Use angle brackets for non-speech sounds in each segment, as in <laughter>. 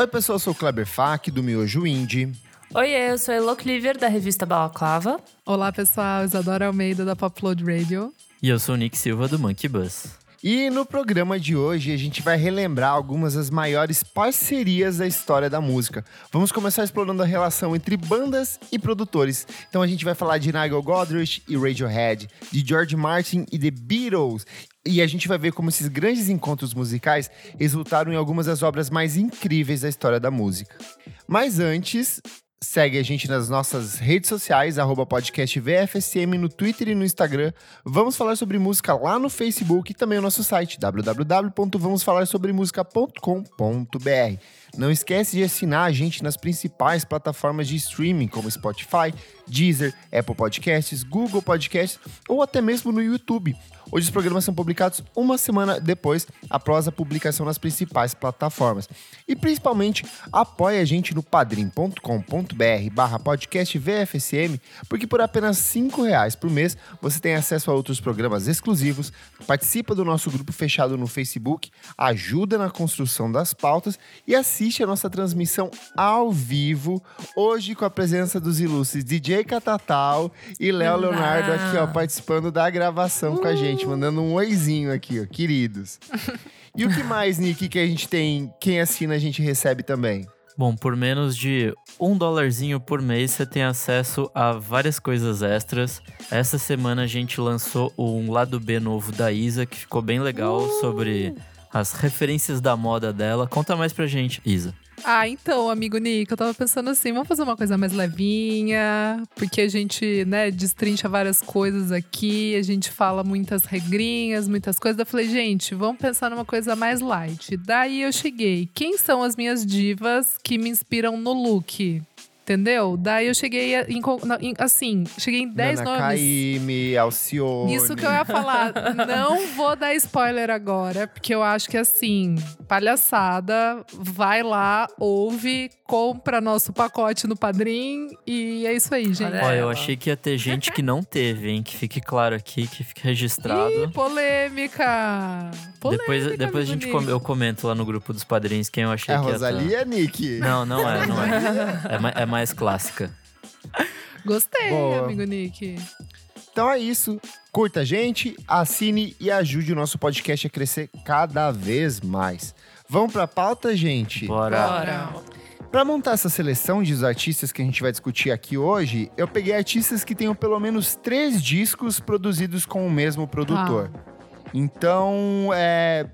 Oi, pessoal, eu sou o Kleber Fak, do Miojo Indie. Oi, eu sou a Elo Cleaver, da revista Balaclava. Olá, pessoal. Isadora Almeida, da Popload Radio. E eu sou o Nick Silva, do Monkey Bus. E no programa de hoje a gente vai relembrar algumas das maiores parcerias da história da música. Vamos começar explorando a relação entre bandas e produtores. Então a gente vai falar de Nigel Godrich e Radiohead, de George Martin e The Beatles. E a gente vai ver como esses grandes encontros musicais resultaram em algumas das obras mais incríveis da história da música. Mas antes, Segue a gente nas nossas redes sociais, arroba podcast VFSM no Twitter e no Instagram. Vamos falar sobre música lá no Facebook e também o nosso site www.vamosfalarsobremusica.com.br. Não esquece de assinar a gente nas principais plataformas de streaming, como Spotify, Deezer, Apple Podcasts, Google Podcasts ou até mesmo no YouTube. Hoje os programas são publicados uma semana depois, após a publicação nas principais plataformas. E principalmente, apoie a gente no padrim.com.br barra podcast VFSM, porque por apenas cinco reais por mês você tem acesso a outros programas exclusivos, participa do nosso grupo fechado no Facebook, ajuda na construção das pautas e assiste a nossa transmissão ao vivo, hoje com a presença dos ilustres DJ Catatal e Léo Leonardo aqui, ó, participando da gravação com a gente gente, mandando um oizinho aqui, ó, queridos. <laughs> E o que mais, Nick, que a gente tem? Quem assina a gente recebe também? Bom, por menos de um dólarzinho por mês você tem acesso a várias coisas extras. Essa semana a gente lançou um lado B novo da Isa, que ficou bem legal uh! sobre as referências da moda dela. Conta mais pra gente, Isa. Ah, então, amigo Nico, eu tava pensando assim, vamos fazer uma coisa mais levinha, porque a gente, né, destrincha várias coisas aqui, a gente fala muitas regrinhas, muitas coisas. Eu falei, gente, vamos pensar numa coisa mais light. Daí eu cheguei. Quem são as minhas divas que me inspiram no look? Entendeu? Daí eu cheguei em, assim, cheguei em 10 Nana nomes. Caymmi, Alcione. Isso que eu ia falar. Não vou dar spoiler agora, porque eu acho que assim, palhaçada, vai lá, ouve, compra nosso pacote no Padrim e é isso aí, gente. Olha, eu achei que ia ter gente que não teve, hein? Que fique claro aqui, que fique registrado. Ih, polêmica! polêmica depois depois a gente com, eu comento lá no grupo dos padrinhos quem eu achei é que ia Rosalia, tá. Nick? Não, não é, não é. <laughs> É, é mais mais clássica. <laughs> Gostei, Boa. amigo Nick. Então é isso. Curta a gente, assine e ajude o nosso podcast a crescer cada vez mais. Vamos pra pauta, gente? Bora. Bora. Para montar essa seleção de artistas que a gente vai discutir aqui hoje, eu peguei artistas que tenham pelo menos três discos produzidos com o mesmo produtor. Ah. Então, é,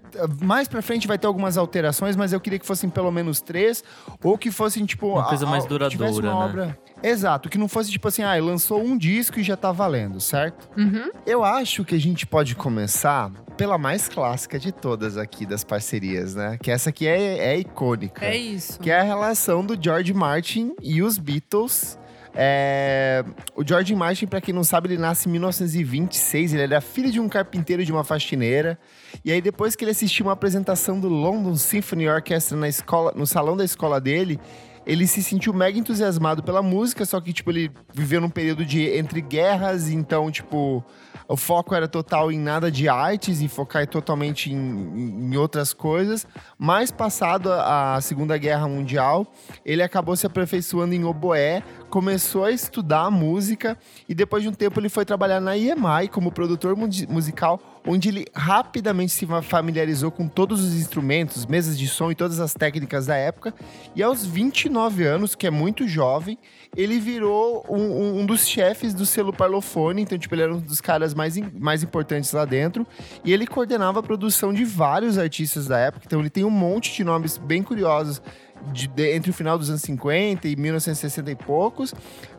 mais pra frente vai ter algumas alterações, mas eu queria que fossem pelo menos três, ou que fossem, tipo. Uma coisa a, mais duradoura, uma né? Obra... Exato, que não fosse tipo assim, ah, lançou um disco e já tá valendo, certo? Uhum. Eu acho que a gente pode começar pela mais clássica de todas aqui das parcerias, né? Que essa aqui é, é icônica. É isso. Que é a relação do George Martin e os Beatles é... O George Martin, para quem não sabe, ele nasce em 1926. Ele era filho de um carpinteiro e de uma faxineira. E aí, depois que ele assistiu uma apresentação do London Symphony Orchestra na escola, no salão da escola dele, ele se sentiu mega entusiasmado pela música, só que, tipo, ele viveu num período de entre guerras, então, tipo, o foco era total em nada de artes e focar totalmente em, em outras coisas. Mas passado a, Segunda Guerra Mundial, ele acabou se aperfeiçoando em oboé, começou a estudar música e depois de um tempo ele foi trabalhar na EMI como produtor musical, onde ele rapidamente se familiarizou com todos os instrumentos, mesas de som e todas as técnicas da época. E aos 29 anos, que é muito jovem, ele virou um, um, dos chefes do selo Parlophone, então, tipo, ele era um dos caras mais, mais importantes lá dentro. E ele coordenava a produção de vários artistas da época, então ele tem um monte de nomes bem curiosos de, de, entre o final dos anos 50 e 1960 e poucos,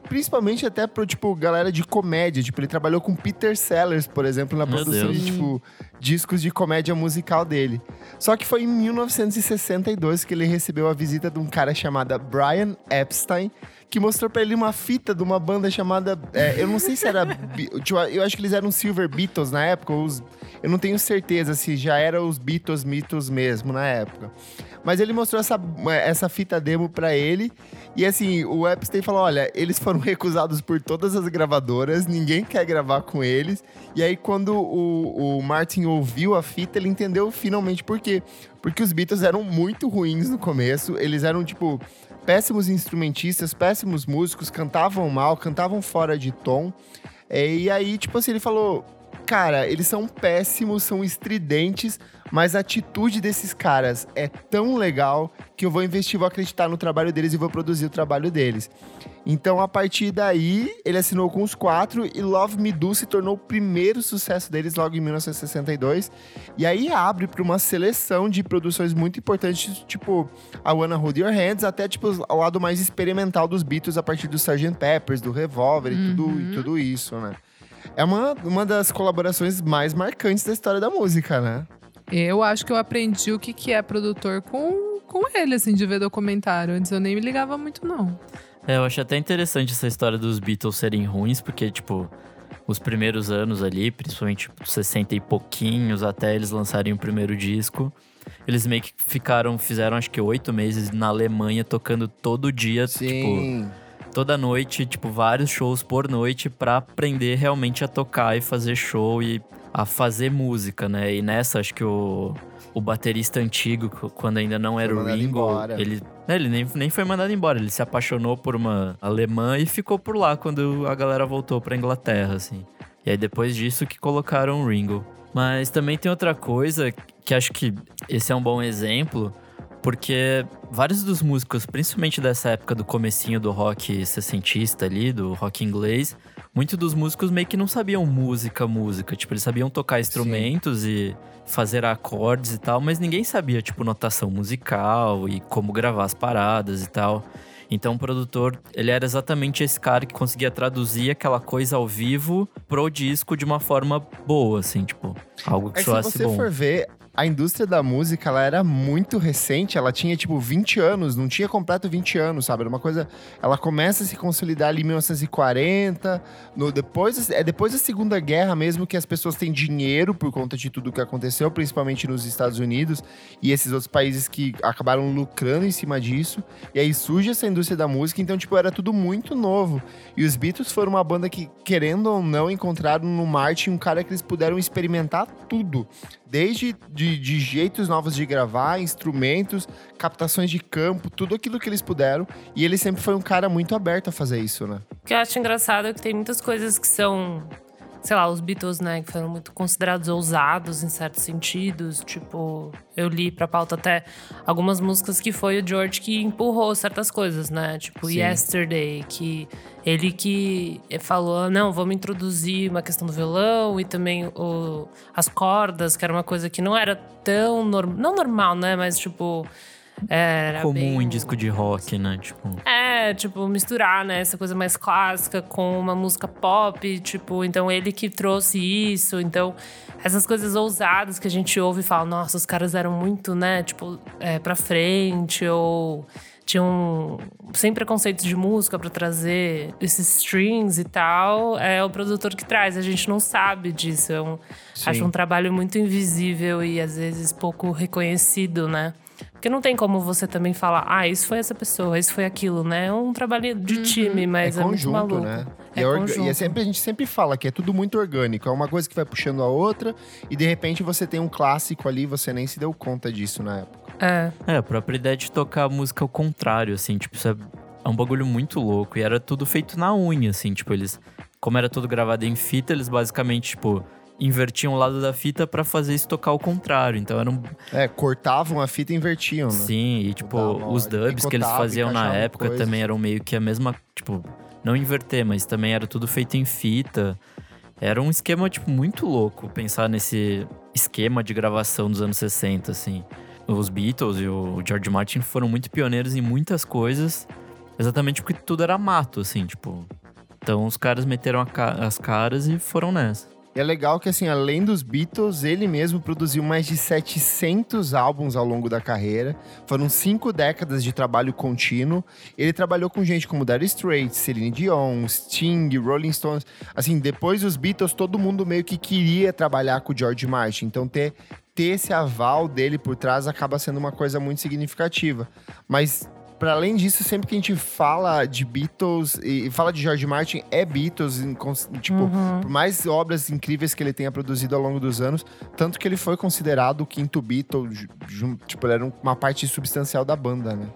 principalmente até pro, tipo, galera de comédia. Tipo, ele trabalhou com Peter Sellers, por exemplo, na Meu produção Deus. de, tipo, discos de comédia musical dele. Só que foi em 1962 que ele recebeu a visita de um cara chamado Brian Epstein, que mostrou para ele uma fita de uma banda chamada. É, eu não sei se era. <laughs> Tipo, eu acho que eles eram Silver Beatles na época. Os, eu não tenho certeza se já eram os Beatles Mitos mesmo na época. Mas ele mostrou essa, essa fita demo pra ele. E assim, o Epstein falou: olha, eles foram <laughs> recusados por todas as gravadoras, ninguém quer gravar com eles. E aí, quando o, o Martin ouviu a fita, ele entendeu finalmente por quê. Porque os Beatles eram muito ruins no começo, eles eram tipo péssimos instrumentistas, péssimos músicos, cantavam mal, cantavam fora de tom. É, e aí, tipo assim, ele falou: Cara, eles são péssimos, são estridentes, mas a atitude desses caras é tão legal que eu vou investir, vou acreditar no trabalho deles e vou produzir o trabalho deles. Então, a partir daí, ele assinou com os quatro e Love Me Do se tornou o primeiro sucesso deles logo em 1962. E aí abre para uma seleção de produções muito importantes, tipo a Wanna Hold Your Hands, até tipo o lado mais experimental dos Beatles a partir do Sgt. Peppers, do Revolver e, tudo, e tudo isso, né? É uma, uma das colaborações mais marcantes da história da música, né? Eu acho que eu aprendi o que, que é produtor com, com ele, assim, de ver documentário. Antes eu nem me ligava muito, não. É, eu acho até interessante essa história dos Beatles serem ruins, porque, tipo, os primeiros anos ali, principalmente tipo, 60 e pouquinhos, até eles lançarem o primeiro disco, eles meio que ficaram, fizeram acho que oito meses na Alemanha tocando todo dia, Sim. tipo, toda noite, tipo, vários shows por noite pra aprender realmente a tocar e fazer show e a fazer música, né? E nessa, acho que o, o baterista antigo, quando ainda não era o Ringo, ele, né, ele nem, nem foi mandado embora, ele se apaixonou por uma alemã e ficou por lá quando a galera voltou pra Inglaterra, assim. E aí depois disso que colocaram o Ringo. Mas também tem outra coisa que acho que esse é um bom exemplo, porque vários dos músicos, principalmente dessa época do comecinho do rock sessentista ali, do rock inglês, muitos dos músicos meio que não sabiam música, música. Tipo, eles sabiam tocar instrumentos e fazer acordes e tal, mas ninguém sabia, tipo, notação musical e como gravar as paradas e tal. Então o produtor, ele era exatamente esse cara que conseguia traduzir aquela coisa ao vivo pro disco de uma forma boa, assim, tipo, algo que É que se soasse você bom. for ver, a indústria da música, ela era muito recente, ela tinha tipo 20 anos, não tinha completo 20 anos, sabe? Era uma coisa, ela começa a se consolidar ali em 1940, no depois é depois da Segunda Guerra mesmo que as pessoas têm dinheiro por conta de tudo que aconteceu, principalmente nos Estados Unidos e esses outros países que acabaram lucrando em cima disso. E aí surge essa indústria da música, então tipo era tudo muito novo. E os Beatles foram uma banda que, querendo ou não, encontraram no Martin um cara que eles puderam experimentar tudo. Desde de, de jeitos novos de gravar, instrumentos, captações de campo, tudo aquilo que eles puderam. E ele sempre foi um cara muito aberto a fazer isso, né? O que eu acho engraçado é que tem muitas coisas que são, sei lá, os Beatles, né, que foram muito considerados ousados em certos sentidos. Tipo, eu li pra pauta até algumas músicas que foi o George que empurrou certas coisas, né? Tipo, Sim. Yesterday, que ele que falou, não, vamos introduzir uma questão do violão e também o, as cordas, que era uma coisa que não era tão normal, não normal, né, mas tipo era comum bem- em disco de rock, né? Tipo, é, tipo, misturar, né? Essa coisa mais clássica com uma música pop, tipo, então ele que trouxe isso. Então, essas coisas ousadas que a gente ouve e fala, nossa, os caras eram muito, né, tipo, é, pra frente, ou tinham sem preconceitos de música pra trazer esses strings e tal. É o produtor que traz, a gente não sabe disso. É um, acho um trabalho muito invisível e às vezes pouco reconhecido, né? Porque não tem como você também falar, ah, isso foi essa pessoa, isso foi aquilo, né? É um trabalho de time, mas é, é muito conjunto, maluco. né? É, E, conjunto. e é sempre, a gente sempre fala que é tudo muito orgânico. É uma coisa que vai puxando a outra. E de repente você tem um clássico ali, você nem se deu conta disso na época. É. É, a própria ideia de tocar a música ao contrário, assim, tipo, isso é, é um bagulho muito louco. E era tudo feito na unha, assim, tipo, eles. Como era tudo gravado em fita, eles basicamente, tipo, invertiam o lado da fita pra fazer isso tocar ao contrário. Então era um. É, cortavam a fita e invertiam, né? Sim, e tipo, os dubs que eles faziam na época também eram meio que a mesma. Tipo, não inverter, mas também era tudo feito em fita. Era um esquema, tipo, muito louco pensar nesse esquema de gravação dos anos 60, assim. Os Beatles e o George Martin foram muito pioneiros em muitas coisas, exatamente porque tudo era mato, assim, tipo. Então os caras meteram ca- as caras e foram nessa. E é legal que, assim, além dos Beatles, ele mesmo produziu mais de 700 álbuns ao longo da carreira. Foram cinco décadas de trabalho contínuo. Ele trabalhou com gente como Dire Straits, Celine Dion, Sting, Rolling Stones. Assim, depois dos Beatles, todo mundo meio que queria trabalhar com o George Martin. Então, ter ter esse aval dele por trás acaba sendo uma coisa muito significativa. Mas para além disso, sempre que a gente fala de Beatles e fala de George Martin, é Beatles, tipo, uhum. por mais obras incríveis que ele tenha produzido ao longo dos anos, tanto que ele foi considerado o quinto Beatle, tipo, ele era uma parte substancial da banda, né?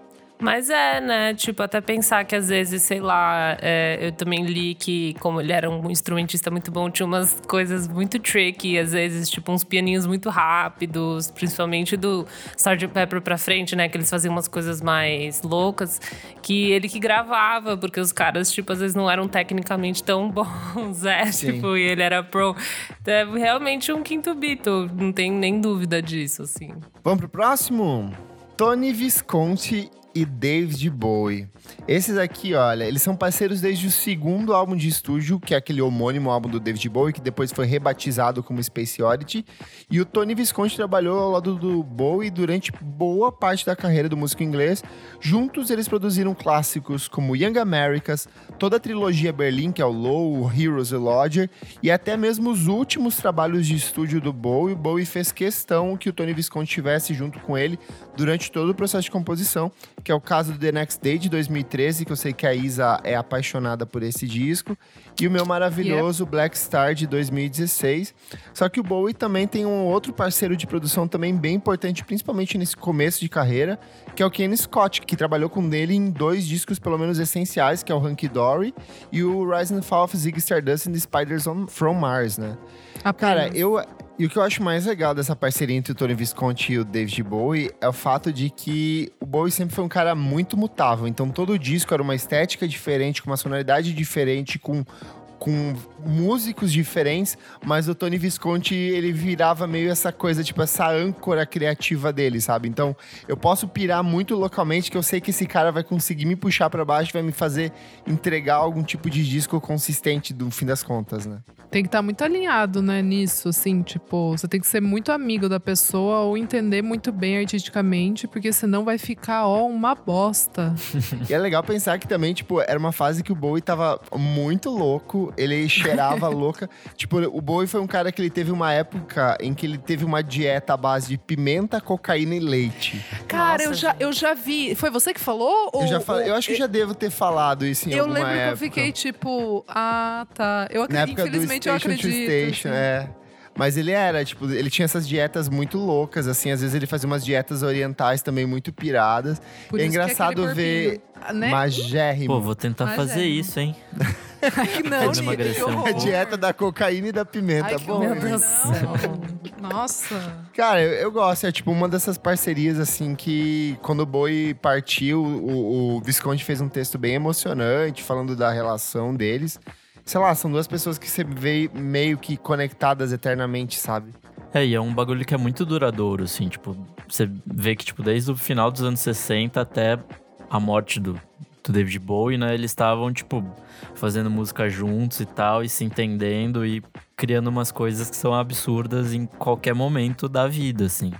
Mas é, né? Tipo, até pensar que às vezes, sei lá, é, eu também li que, como ele era um instrumentista muito bom, tinha umas coisas muito tricky, às vezes, tipo, uns pianinhos muito rápidos, principalmente do Sgt. Pepper pra frente, né? Que eles faziam umas coisas mais loucas, que ele que gravava, porque os caras, tipo, às vezes não eram tecnicamente tão <laughs> bons, é, Sim. tipo, e ele era pro. Então, é realmente um quinto Beatle, não tem nem dúvida disso, assim. Vamos pro próximo? Tony Visconti e David Bowie. Esses aqui, olha, eles são parceiros desde o segundo álbum de estúdio, que é aquele homônimo álbum do David Bowie, que depois foi rebatizado como Space Oddity. E o Tony Visconti trabalhou ao lado do Bowie durante boa parte da carreira do músico inglês. Juntos, eles produziram clássicos como Young Americas, toda a trilogia Berlim, que é o Low, o Heroes e Lodger, e até mesmo os últimos trabalhos de estúdio do Bowie. O Bowie fez questão que o Tony Visconti estivesse junto com ele durante todo o processo de composição, que é o caso do The Next Day de 2013, que eu sei que a Isa é apaixonada por esse disco, e o meu maravilhoso yeah. Black Star de 2016. Só que o Bowie também tem um outro parceiro de produção também bem importante, principalmente nesse começo de carreira, que é o Ken Scott, que trabalhou com ele em dois discos pelo menos essenciais, que é o Hunky Dory e o Rise and Fall of Ziggy Stardust and the Spiders on, from Mars, né? Apenas. Cara, eu e o que eu acho mais legal dessa parceria entre o Tony Visconti e o David Bowie é o fato de que o Bowie sempre foi um cara muito mutável. Então todo disco era uma estética diferente, com uma sonoridade diferente, com com músicos diferentes, mas o Tony Visconti, ele virava meio essa coisa, tipo, essa âncora criativa dele, sabe? Então, eu posso pirar muito localmente, que eu sei que esse cara vai conseguir me puxar para baixo, vai me fazer entregar algum tipo de disco consistente, no fim das contas, né? Tem que estar tá muito alinhado, né, nisso, assim, tipo, você tem que ser muito amigo da pessoa ou entender muito bem artisticamente, porque senão vai ficar, ó, uma bosta. <laughs> e é legal pensar que também, tipo, era uma fase que o Bowie tava muito louco, ele cheirava <laughs> louca. Tipo, o Bowie foi um cara que ele teve uma época em que ele teve uma dieta à base de pimenta, cocaína e leite. Cara, Nossa, eu, já, eu já vi. Foi você que falou? Eu, já falei, eu acho que eu já devo ter falado isso em eu alguma época. Eu lembro que eu fiquei tipo, ah, tá. Eu acredito, infelizmente eu acredito. Station, assim. é. Mas ele era, tipo, ele tinha essas dietas muito loucas, assim. Às vezes ele fazia umas dietas orientais também muito piradas. Por é engraçado é ver né? magérrimo. Pô, vou tentar magérrimo. fazer isso, hein? <laughs> Ai, não, A dieta da cocaína e da pimenta. Ai, Bom, meu Deus Nossa. Cara, eu, eu, gosto. É tipo uma dessas parcerias, assim, que quando o Boi partiu, o, o Visconde fez um texto bem emocionante, falando da relação deles sei lá, são duas pessoas que você vê meio que conectadas eternamente, sabe? É, e é um bagulho que é muito duradouro, assim, tipo, você vê que, tipo, desde o final dos anos 60 até a morte do, do David Bowie, né, eles estavam, tipo, fazendo música juntos e tal, e se entendendo e criando umas coisas que são absurdas em qualquer momento da vida, assim.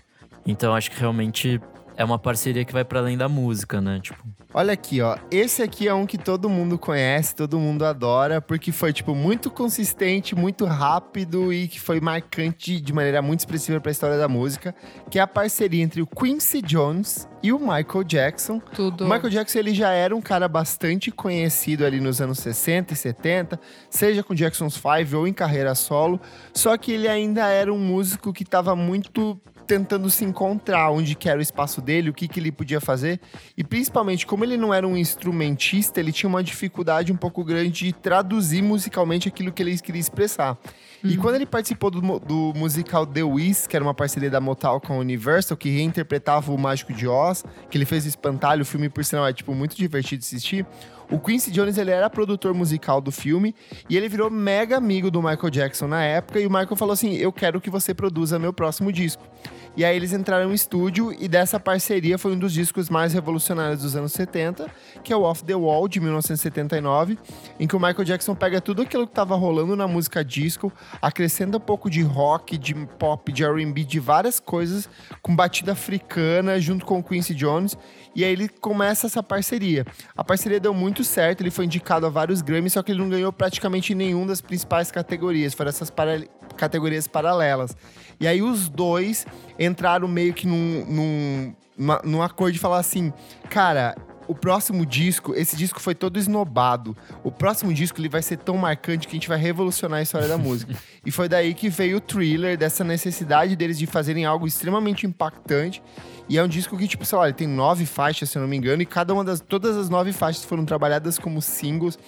Então acho que realmente é uma parceria que vai para além da música, né? Tipo, Olha aqui, ó. Esse aqui é um que todo mundo conhece, todo mundo adora, porque foi, tipo, muito consistente, muito rápido e que foi marcante de maneira muito expressiva para a história da música, que é a parceria entre o Quincy Jones e o Michael Jackson. Tudo. O Michael Jackson, ele já era um cara bastante conhecido ali nos anos 60 e 70, seja com Jackson's Five ou em carreira solo, só que ele ainda era um músico que estava muito tentando se encontrar onde que era o espaço dele, o que, que ele podia fazer. E principalmente, como ele não era um instrumentista, ele tinha uma dificuldade um pouco grande de traduzir musicalmente aquilo que ele queria expressar. Uhum. E quando ele participou do, do, musical The Wiz, que era uma parceria da Motown com a Universal, que reinterpretava o Mágico de Oz, que ele fez o Espantalho, o filme, por sinal, é tipo muito divertido de assistir. O Quincy Jones ele era produtor musical do filme e ele virou mega amigo do Michael Jackson na época. E o Michael falou assim: Eu quero que você produza meu próximo disco. E aí eles entraram no estúdio e dessa parceria foi um dos discos mais revolucionários dos anos 70, que é o Off the Wall de 1979, em que o Michael Jackson pega tudo aquilo que estava rolando na música disco, acrescenta um pouco de rock, de pop, de R&B, de várias coisas com batida africana junto com o Quincy Jones e aí ele começa essa parceria. A parceria deu muito certo, ele foi indicado a vários Grammys, só que ele não ganhou praticamente nenhum das principais categorias. Foram essas categorias paralelas. E aí os dois entraram meio que num, num, numa- num acordo de falar assim, cara. O próximo disco, esse disco foi todo esnobado. O próximo disco ele vai ser tão marcante que a gente vai revolucionar a história da música. <laughs> E foi daí que veio o thriller, dessa necessidade deles de fazerem algo extremamente impactante. E é um disco que, tipo, sei lá, ele tem nove faixas, se eu não me engano, e cada uma das. Todas as nove faixas foram trabalhadas como singles.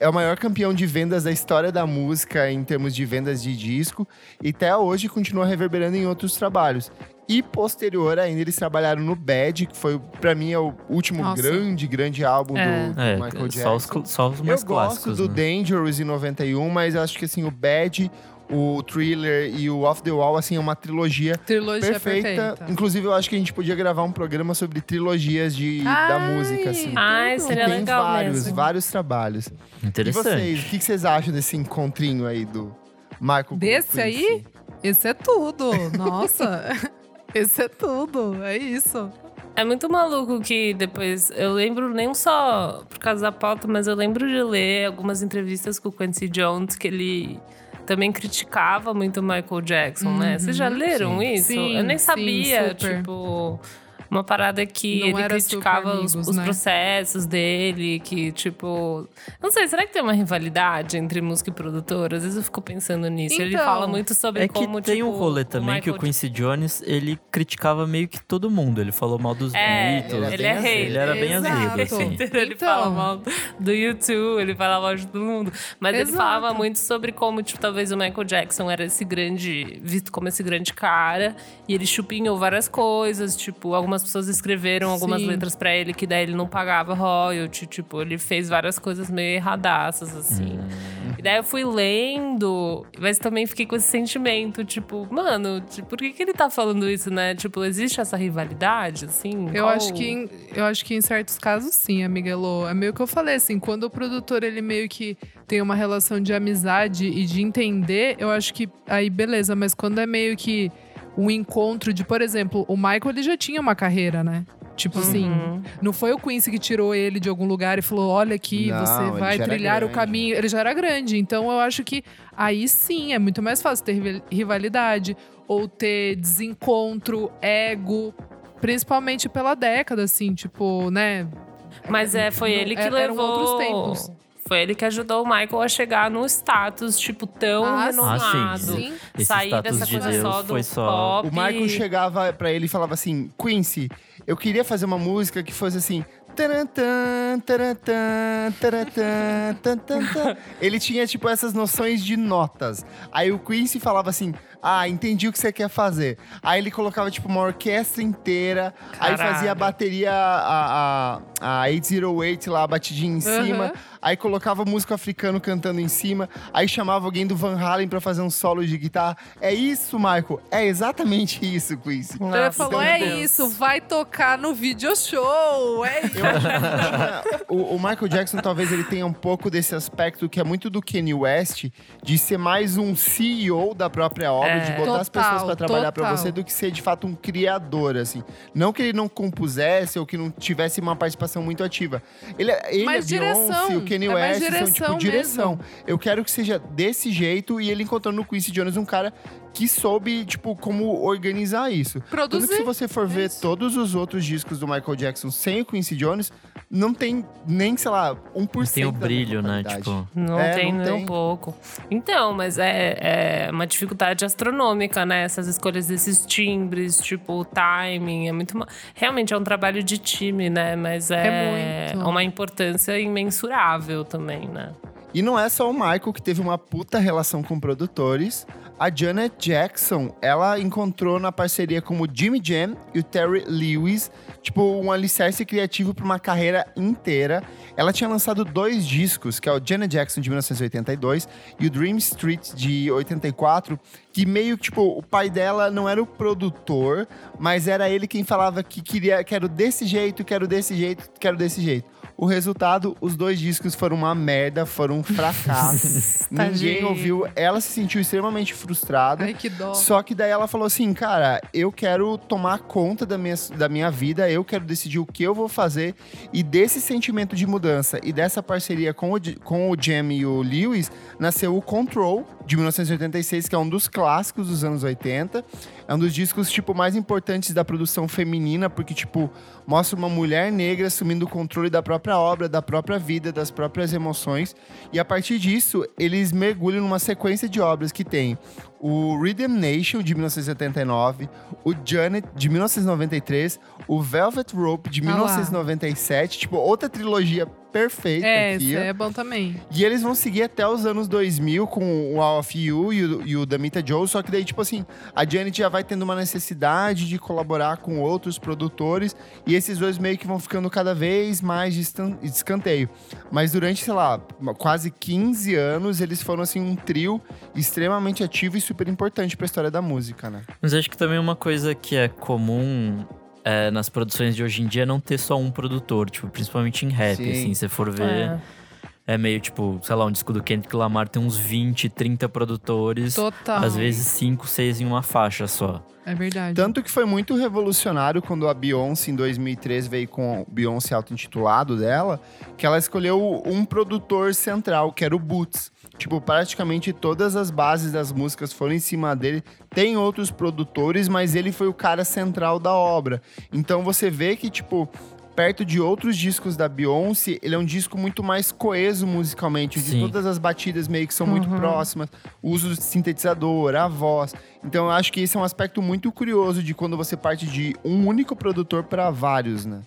É o maior campeão de vendas da história da música em termos de vendas de disco. E até hoje continua reverberando em outros trabalhos. E posterior ainda, eles trabalharam no Bad, que foi, pra mim, é o último Nossa. grande, grande álbum É. do, do É, Michael Jackson. só os, só os mais Eu gosto clássicos. do né? Dangerous em 91, mas acho que assim, o Bad, o Thriller e o Off the Wall, assim, é uma trilogia Trilogia perfeita. perfeita. Inclusive, eu acho que a gente podia gravar um programa sobre trilogias de, da Ai, música, assim. Ai, seria Tem legal vários, mesmo. vários trabalhos. E Interessante. vocês, o que vocês acham desse encontrinho aí do Michael com o Desse Quincy? aí? Esse é tudo. Nossa. <laughs> Esse é tudo. É isso. É muito maluco que depois. Eu lembro nem só por causa da pauta, mas eu lembro de ler algumas entrevistas com o Quincy Jones que ele também criticava muito o Michael Jackson, né? Vocês já leram Sim. isso? Sim, eu nem sim, sabia, super. tipo. Uma parada que Não ele criticava os, amigos, os né? processos dele, que, tipo. Não sei, será que tem uma rivalidade entre música e produtor? Às vezes eu fico pensando nisso. ele Então, fala muito sobre É que como, tem tipo, um rolê também que o Michael Quincy Jones, ele criticava meio que todo mundo. Ele falou mal dos É, Beatles. ele é rei. Ele era bem azedo, assim. ele Então. fala mal do YouTube, ele fala mal de todo mundo. Mas ele Exato. falava muito sobre como, tipo, talvez o Michael Jackson era esse grande, visto como esse grande cara. E ele chupinhou várias coisas, tipo, algumas pessoas escreveram algumas Sim. letras pra ele que daí ele não pagava royalty, tipo, ele fez várias coisas meio erradaças, assim. Hum. E daí eu fui lendo, mas também fiquei com esse sentimento, tipo, mano, tipo, por que, que ele tá falando isso, né? Tipo, existe essa rivalidade, assim? Eu Qual- acho que em, eu acho que em certos casos sim, amiga Elô. É meio que eu falei assim, quando o produtor ele meio que tem uma relação de amizade e de entender, eu acho que aí beleza, mas quando é meio que um encontro de, por exemplo, o Michael ele já tinha uma carreira, né? Tipo assim, Uhum. não foi o Quincy que tirou ele de algum lugar e falou: olha aqui, Não, você vai era trilhar o caminho. Ele já era grande. Então eu acho que aí sim é muito mais fácil ter rival- rivalidade ou ter desencontro, ego. Principalmente pela década, assim, tipo, né? Mas é, foi ele que eram levou. outros tempos. Foi ele que ajudou o Michael a chegar num status, tipo, tão Ah, renomado. sim. Sim. Sair dessa de coisa Deus só do foi só- pop. O Michael chegava pra ele e falava assim: Quincy, eu queria fazer uma música que fosse assim. Ele tinha, tipo, essas noções de notas. Aí o Quincy falava assim: Ah, entendi o que você quer fazer. Aí ele colocava, tipo, uma orquestra inteira. Aí Caralho. fazia a bateria, a, a, a 808 lá, a batidinha em cima. Aí colocava músico africano cantando em cima. Aí chamava alguém do Van Halen pra fazer um solo de guitarra. É isso, Michael. É exatamente isso, Quincy. Ele Nossa, falou: então, é Deus. isso, vai tocar no video show. É isso. O, o Michael Jackson talvez ele tenha um pouco desse aspecto que é muito do Kanye West, de ser mais um CEO da própria obra, É. de botar as Total, pessoas pra trabalhar pra total. você, do que ser de fato um criador, assim. Não que ele não compusesse ou que não tivesse uma participação muito ativa. Ele, é- ele Mais a Beyoncé, direção. o Kanye É West são tipo direção direção. mesmo. Eu quero que seja desse jeito e ele encontrou no Quincy Jones um cara que soube, tipo, como organizar isso. Tanto que se Produzir. você for ver isso. todos os outros discos do Michael Jackson sem o Quincy Jones, não tem nem, sei lá, 1% Não tem o brilho, né? Tipo, Não É, tem não nem um tem. pouco. Então, mas é, é uma dificuldade astronômica, né? Essas escolhas desses timbres, tipo, o timing. É muito. Realmente é um trabalho de time, né? Mas é, É muito. uma importância imensurável também, né? E não é só o Michael que teve uma puta relação com produtores. A Janet Jackson, ela encontrou na parceria com o Jimmy Jam e o Terry Lewis, tipo, um alicerce criativo para uma carreira inteira. Ela tinha lançado dois discos, que é o Janet Jackson de 1982 e o Dream Street de 84, que meio que, tipo, o pai dela não era o produtor, mas era ele quem falava que queria, quero desse jeito, quero desse jeito, quero desse jeito. O resultado, os dois discos foram uma merda, foram um fracasso. <laughs> Ninguém ouviu. Ela se sentiu extremamente frustrada. Ai, que dó. Só que daí ela falou assim, cara, eu quero tomar conta da minha, da minha vida, eu quero decidir o que eu vou fazer. E desse sentimento de mudança e dessa parceria com o, com o Jam e o Lewis, nasceu o Control de 1986, que é um dos clássicos dos anos 80. É um dos discos, tipo, mais importantes da produção feminina, porque, tipo, mostra uma mulher negra assumindo o controle da própria obra, da própria vida, das próprias emoções. E a partir disso, eles mergulham numa sequência de obras que tem o Rhythm Nation, de 1979, o Janet, de 1993, o Velvet Rope, de Ah lá. 1997. Tipo, outra trilogia perfeita É, aqui. ó. é bom também. E eles vão seguir até os anos 2000 com o All of You e o, e o Damita Joe, só que daí, tipo assim, a Janet já vai tendo uma necessidade de colaborar com outros produtores e esses dois meio que vão ficando cada vez mais de escanteio. Mas durante, sei lá, quase 15 anos, eles foram, assim, um trio extremamente ativo e super importante pra história da música, né? Mas acho que também uma coisa que é comum é, nas produções de hoje em dia não ter só um produtor, tipo, principalmente em rap, Sim. assim, se você for ver. É. É. meio tipo, sei lá, um disco do Kendrick Lamar tem uns 20, 30 produtores. Total. Às vezes 5, 6 em uma faixa só. É verdade. Tanto que foi muito revolucionário quando a Beyoncé, em 2003, veio com o Beyoncé auto-intitulado dela, que ela escolheu um produtor central, que era o Boots. Tipo, praticamente todas as bases das músicas foram em cima dele. Tem outros produtores, mas ele foi o cara central da obra. Então você vê que, tipo, perto de outros discos da Beyoncé, ele é um disco muito mais coeso musicalmente. De todas as batidas meio que são muito próximas. O uso do sintetizador, a voz. Então eu acho que esse é um aspecto muito curioso de quando você parte de um único produtor para vários, né?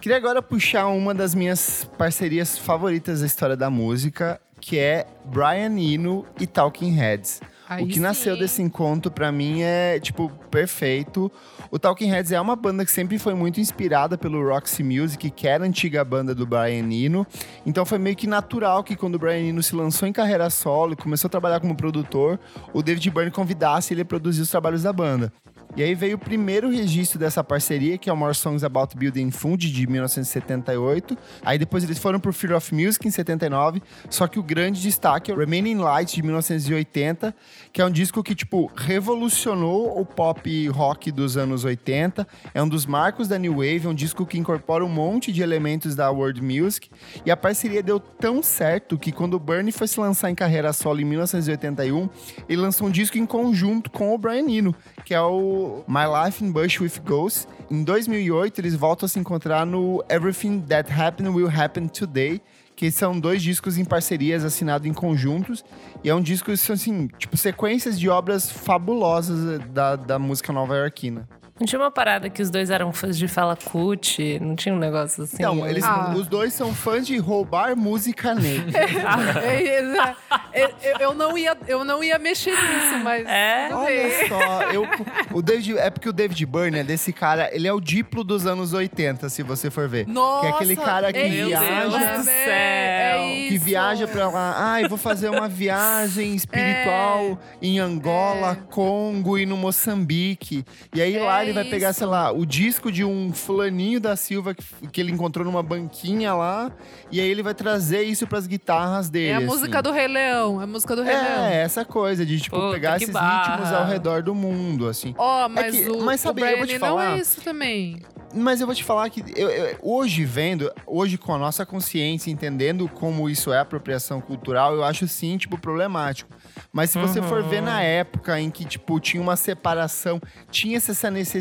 Queria agora puxar uma das minhas parcerias favoritas da história da música, que é Brian Eno e Talking Heads. Aí o que nasceu sim. desse encontro pra mim é, tipo, perfeito. O Talking Heads é uma banda que sempre foi muito inspirada pelo Roxy Music, que era a antiga banda do Brian Eno. Então foi meio que natural que quando o Brian Eno se lançou em carreira solo e começou a trabalhar como produtor, o David Byrne convidasse ele a produzir os trabalhos da banda. E aí veio o primeiro registro dessa parceria, que é o More Songs About Building Fund, de 1978. Aí depois eles foram pro Fear of Music, em 79. Só que o grande destaque é o Remaining Light, de 1980, que é um disco que, tipo, revolucionou o pop rock dos anos 80. É um dos marcos da New Wave, é um disco que incorpora um monte de elementos da world music. E a parceria deu tão certo que quando o Bernie foi se lançar em carreira solo em 1981, ele lançou um disco em conjunto com o Brian Eno, que é o My Life in Bush with Ghosts. Em 2008, eles voltam a se encontrar no Everything That Happened Will Happen Today, que são dois discos em parcerias assinados em conjuntos. E é um disco, assim, tipo, sequências de obras fabulosas da, da música nova-iorquina. Não tinha uma parada que os dois eram fãs de Fala Kuti? Não tinha um negócio assim? Então, eles, Ah. os dois são fãs de roubar música negra. <laughs> É, é, é, eu- eu, não ia, eu não ia mexer nisso, mas. É? Olha só, eu, o David, é porque o David Byrne é desse cara, ele é o diplo dos anos 80, se você for ver. Nossa, que é aquele cara que é Meu viaja. Deus isso, do é, céu. é que viaja pra lá. Ai, vou fazer uma viagem espiritual em Angola, Congo e no Moçambique. E aí lá É ele vai pegar, sei lá, o disco de um fulaninho da Silva que, que ele encontrou numa banquinha lá. E aí ele vai trazer isso pras guitarras dele. É a assim. música do Rei Leão. É a música do Rei Leão. É, essa coisa de, tipo, Puta, pegar esses barra. ritmos ao redor do mundo, assim. Ó, mas que- o, mas o sabe, eu Brian vou te Eno não falar. é isso também. Mas eu vou te falar que eu- eu- hoje vendo, hoje com a nossa consciência, entendendo como isso é apropriação cultural, eu acho sim, tipo, problemático. Mas se você for ver na época em que, tipo, tinha uma separação, tinha essa necessidade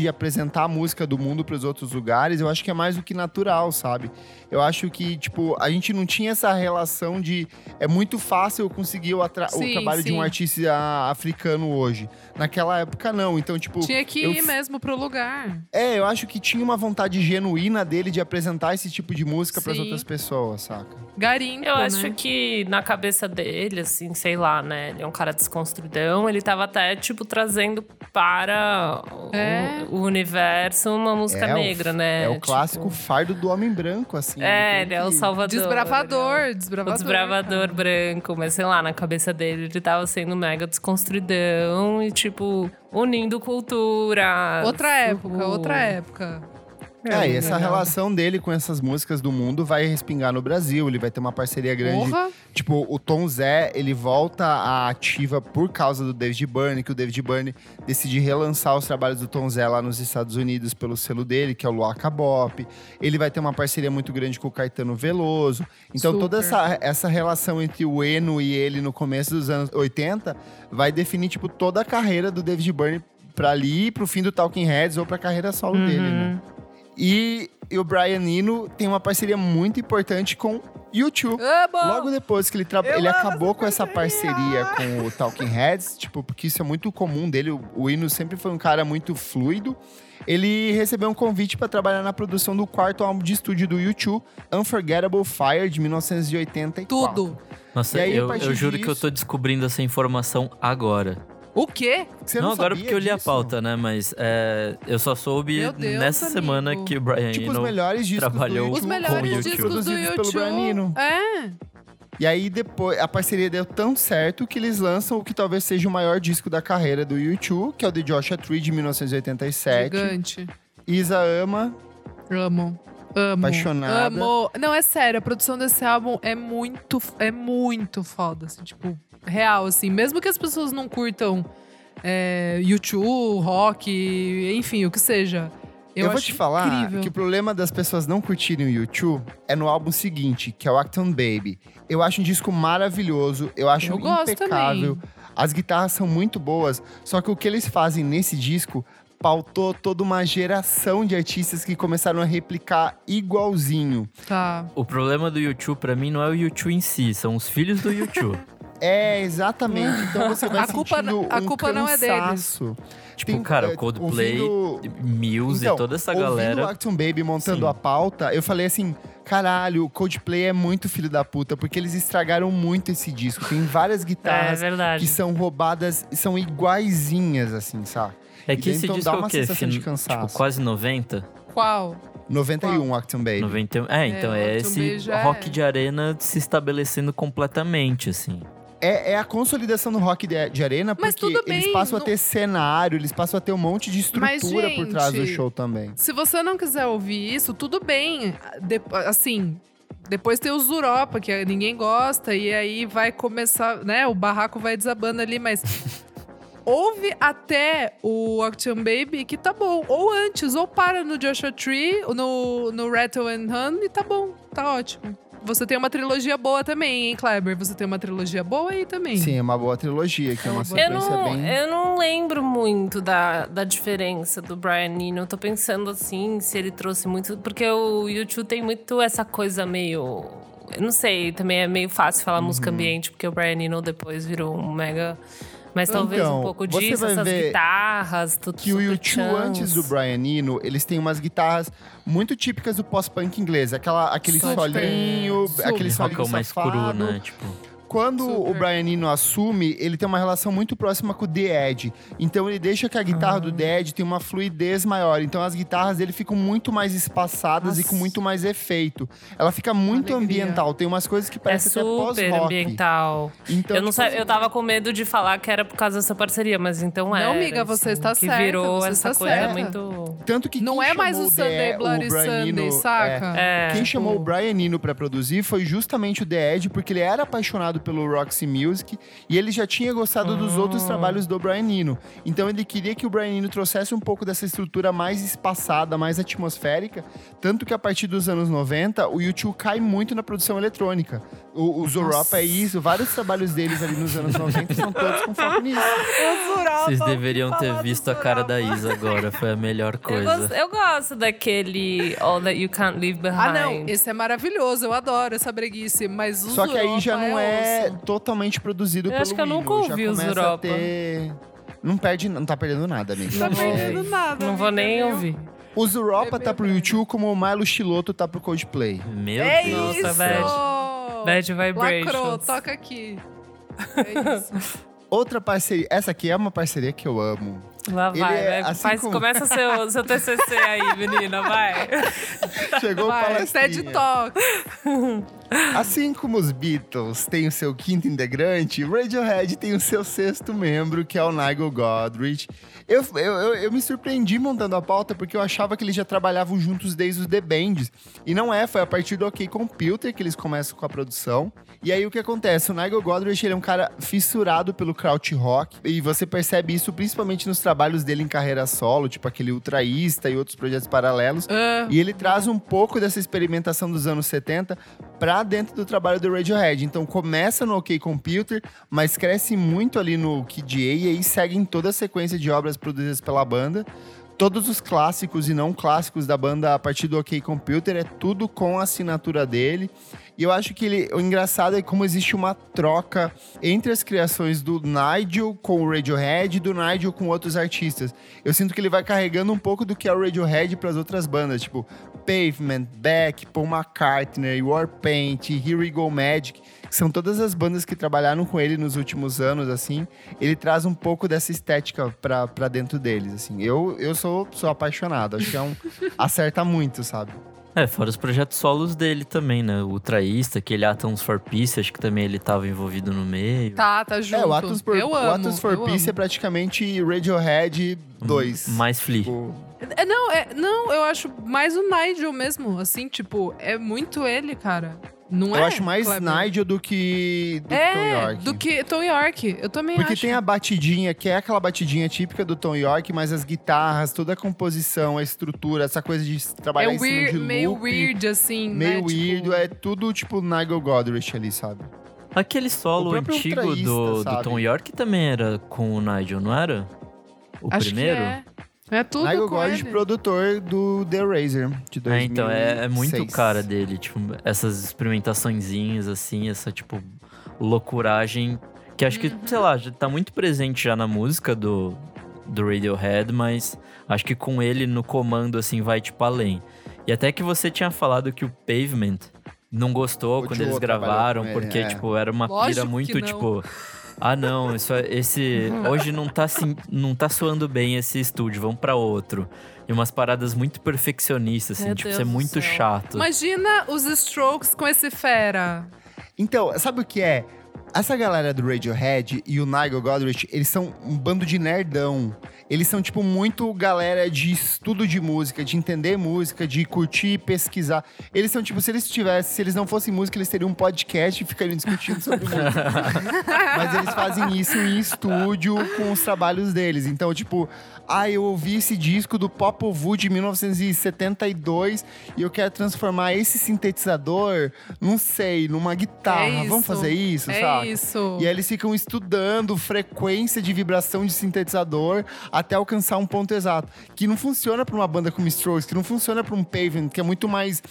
de apresentar a música do mundo para os outros lugares, eu acho que é mais do que natural, sabe? Eu acho que, tipo, a gente não tinha essa relação de. É muito fácil eu conseguir o, atra- o Sim, trabalho de um sim. artista africano hoje. Naquela época, não. Então, tipo. Tinha que eu ir mesmo pro lugar. é, eu acho que tinha uma vontade genuína dele de apresentar esse tipo de música para as Sim. outras pessoas, saca? Garimpo, Eu acho né? que na cabeça dele, assim, sei lá, né? Ele é um cara desconstruidão. Ele tava até, tipo, trazendo para o- É. o, universo uma música É o- negra, né? É o Tipo, clássico fardo do homem branco, assim. É, ele é o que- salvador. Desbravador, é o- desbravador. O desbravador cara. branco, mas sei lá, na cabeça dele ele tava sendo mega desconstruidão e, tipo, unindo cultura. Outra época, outra época. É, e essa legal. relação dele com essas músicas do mundo vai respingar no Brasil. Ele vai ter uma parceria grande. Porra. Tipo, o Tom Zé, ele volta à ativa por causa do David Byrne, que o David Byrne decide relançar os trabalhos do Tom Zé lá nos Estados Unidos pelo selo dele, que é o Luaca Bop. Ele vai ter uma parceria muito grande com o Caetano Veloso. Então, toda Super. essa, essa relação entre o Eno e ele no começo dos anos 80 vai definir, tipo, toda a carreira do David Byrne pra ali, pro fim do Talking Heads ou pra carreira solo dele, né? E, e o Brian Eno tem uma parceria muito importante com U2. Amo! Logo depois que ele, ele acabou com essa parceria com o Talking Heads, <laughs> tipo, porque isso é muito comum dele. O, o Eno sempre foi um cara muito fluido. Ele recebeu um convite para trabalhar na produção do quarto álbum de estúdio do U2, Unforgettable Fire, de 1984. Tudo. Nossa, E aí, eu, eu juro que eu disso- tô descobrindo essa informação agora. O quê? Você não, não, agora porque eu li a disso? pauta, né? Mas é, eu só soube Deus, nessa amigo. semana que o Brian Tipo, os Eno melhores discos trabalhou do Os U2 melhores com discos YouTube. do produzidos pelo Brian Eno. YouTube. É. E aí, depois, a parceria deu tão certo que eles lançam o que talvez seja o maior disco da carreira do U2, que é o The Joshua Tree, de 1987. Gigante. Isa ama, Amo. Amo. Apaixonada. Amo. Não, é sério, a produção desse álbum é muito, é muito foda, assim, tipo, real, assim. Mesmo que as pessoas não curtam é, YouTube, rock, enfim, o que seja. Eu, Eu, vou te falar incrível. que o problema das pessoas não curtirem o YouTube é no álbum seguinte, que é o Acton Baby. Eu acho um disco maravilhoso, eu acho Eu impecável. também. As guitarras são muito boas, só que o que eles fazem nesse disco pautou toda uma geração de artistas que começaram a replicar igualzinho. Tá. O problema do YouTube pra mim não é o YouTube em si, são os filhos do YouTube. <laughs> É, exatamente. Então você vai A culpa sentindo a um culpa não é deles. cansaço. tipo, Tem, cara, é, o Coldplay, ouvindo- Muse Então, e toda essa ouvindo o galera. Acton Baby montando Sim. a pauta, eu falei assim: caralho, o Coldplay é muito filho da puta, porque eles estragaram muito esse disco. Tem várias É guitarras verdade. que são roubadas, são iguaizinhas, assim, sabe? É que E esse então disco dá é uma o quê? sensação de Fin- cansaço. Tipo, quase 90? Qual? 91, Acton Baby. 91. É, então o é, esse já rock é. de arena se estabelecendo completamente, assim. É, é a consolidação do rock de, de arena, porque tudo eles bem, passam não- a ter cenário, eles passam a ter um monte de Mas, estrutura por trás do gente, show também. Se você não quiser ouvir isso, tudo bem. De- assim, depois tem os Europa, que ninguém gosta, e aí vai começar, né? O barraco vai desabando ali, mas. <laughs> Ouve até o Action Baby, que tá bom. Ou antes, ou para no Joshua Tree, no, no Rattle and Run, e tá bom, tá ótimo. Você tem uma trilogia boa também, hein, Kleber? Você tem uma trilogia boa aí também. Sim, é uma boa trilogia, que é uma Eu Eu sequência não, bem. eu não lembro muito da, da diferença do Brian Eno. Eu tô pensando assim, se ele trouxe muito. Porque o YouTube tem muito essa coisa meio. Eu não sei, também é meio fácil falar música Uhum. ambiente, porque o Brian Eno depois virou um mega. Mas talvez Então, um pouco você disso, vai essas ver guitarras, tudo que o super U2, chans. antes do Brian Eno, eles têm umas guitarras muito típicas do pós-punk inglês. Aquela, aquele Super. solinho, aquele solinho Rockão mais cru, safado. né? Tipo, Quando o Super. Brian Eno assume, ele tem uma relação muito próxima com o The Edge. Então ele deixa que a guitarra do The Edge tenha uma fluidez maior. Então as guitarras dele ficam muito mais espaçadas e com Nossa. muito mais efeito. Ela fica muito Alegria. ambiental. Tem umas coisas que É parecem até super pós-rock. ambiental. Então, eu, não tipo assim, eu tava com medo de falar que era por causa dessa parceria, mas então é. Não, amiga, você está que certa, virou você essa está coisa certa. muito. Tanto que Não é mais o Sunday Bloody Brian Sunday, é, saca? É. Quem chamou o Brian Eno pra produzir foi justamente o The Edge, porque ele era apaixonado pelo Roxy Music e ele já tinha gostado dos Ah. outros trabalhos do Brian Eno. Então ele queria que o Brian Eno trouxesse um pouco dessa estrutura mais espaçada, mais atmosférica, tanto que a partir dos anos 90 o YouTube cai muito na produção eletrônica. O, os Europa é isso, vários trabalhos deles ali nos anos 90 são todos com foco nisso. <laughs> vocês deveriam ter visto a cara da Isa agora, foi a melhor Eu coisa. gosto, eu gosto daquele All That You Can't Leave Behind. Ah, não, esse é maravilhoso, eu adoro essa breguice, mas o Só que aí já não é osso. totalmente produzido Eu pelo acho que eu nunca ouvi os começa a Europa. ter- Não perde, não tá perdendo nada, amigo. Tá Não vou- perdendo nada. Não vou nem ouvir. O Zuropa É tá pro. YouTube como o Milo Chiloto tá pro Coldplay. Meu É Deus. isso! Bad. Bad Vibrations. Lacrou, toca aqui. É <laughs> isso. Outra parceria, essa aqui é uma parceria que eu amo. Lá vai, é vai. assim Faz, como- Começa seu, seu TCC aí, <laughs> menina, vai. Chegou o Vai, palestrinha. TED Talk. <laughs> Assim como os Beatles têm o seu quinto integrante, Radiohead tem o seu sexto membro, que é o Nigel Godrich. Eu, eu, eu, eu, me surpreendi montando a pauta porque eu achava que eles já trabalhavam juntos desde os The Bands. E não é, foi a partir do OK Computer que eles começam com a produção. E aí o que acontece? O Nigel Godrich ele é um cara fissurado pelo kraut rock. E você percebe isso principalmente nos trabalhos dele em carreira solo, tipo aquele Ultraísta e outros projetos paralelos. Uh. E ele traz um pouco dessa experimentação dos anos 70 pra dentro do trabalho do Radiohead. Então começa no OK Computer, mas cresce muito ali no Kid A e aí segue em toda a sequência de obras produzidas pela banda. Todos os clássicos e não clássicos da banda a partir do OK Computer é tudo com a assinatura dele. E eu acho que ele, o engraçado é como existe uma troca entre as criações do Nigel com o Radiohead e do Nigel com outros artistas. Eu sinto que ele vai carregando um pouco do que é o Radiohead para as outras bandas, tipo Pavement, Beck, Paul McCartney, Warpaint, Here We Go Magic são todas as bandas que trabalharam com ele nos últimos anos, assim. Ele traz um pouco dessa estética pra, pra dentro deles, assim. Eu, eu sou, sou apaixonado, acho que é um... <laughs> acerta muito, sabe? É, fora os projetos solos dele também, né? O Traísta, aquele Atoms for Peace, acho que também ele tava envolvido no meio. Tá, tá junto. É, o Atoms for, eu amo, Atoms for Peace amo. é praticamente Radiohead 2. Hum, mais Flea. Tipo... É, não, é, não, eu acho mais o Nigel mesmo, assim, tipo, é muito ele, cara. Não eu é, acho mais Kleber? Nigel do que do é, Tom York. do que Tom York. Eu também Porque acho. tem a batidinha, que é aquela batidinha típica do Tom York, mas as guitarras, toda a composição, a estrutura, essa coisa de trabalhar é em weird, cima de loop. Meio weird, assim, Meio né? weird, tipo... é tudo tipo Nigel Godrich ali, sabe? Aquele solo antigo do, do, Tom York também era com o Nigel, não era? O acho primeiro? Que é. É tudo Nigel com Godrich, produtor do The Razor, de 2006. É, então, é, é muito cara dele, tipo, essas experimentaçõezinhas, assim, essa, tipo, loucuragem, que acho que, uhum. sei lá, já tá muito presente já na música do, do Radiohead, mas acho que com ele no comando, assim, vai, tipo, além. E até que você tinha falado que o Pavement não gostou quando eles gravaram, porque, é. tipo, era uma Lógico pira muito, tipo ah, não, isso, é, esse. Hoje não tá, assim, não tá soando bem esse estúdio, vamos para outro. E umas paradas muito perfeccionistas, assim, Meu tipo, Deus isso é muito céu. chato. Imagina os strokes com esse fera. Então, sabe o que é? Essa galera do Radiohead e o Nigel Godrich, eles são um bando de nerdão. Eles são, tipo, muito galera de estudo de música, de entender música, de curtir e pesquisar. Eles são, tipo, se eles tivessem, se eles não fossem música, eles teriam um podcast e ficariam discutindo sobre <laughs> música. Mas eles fazem isso em estúdio com os trabalhos deles. Então, tipo, ah, eu ouvi esse disco do Pop Vu de 1972 e eu quero transformar esse sintetizador, não sei, numa guitarra. É Vamos fazer isso, é sabe? isso. E aí eles ficam estudando frequência de vibração de sintetizador até alcançar um ponto exato. Que não funciona para uma banda como Strokes, que não funciona para um Pavement, que é muito mais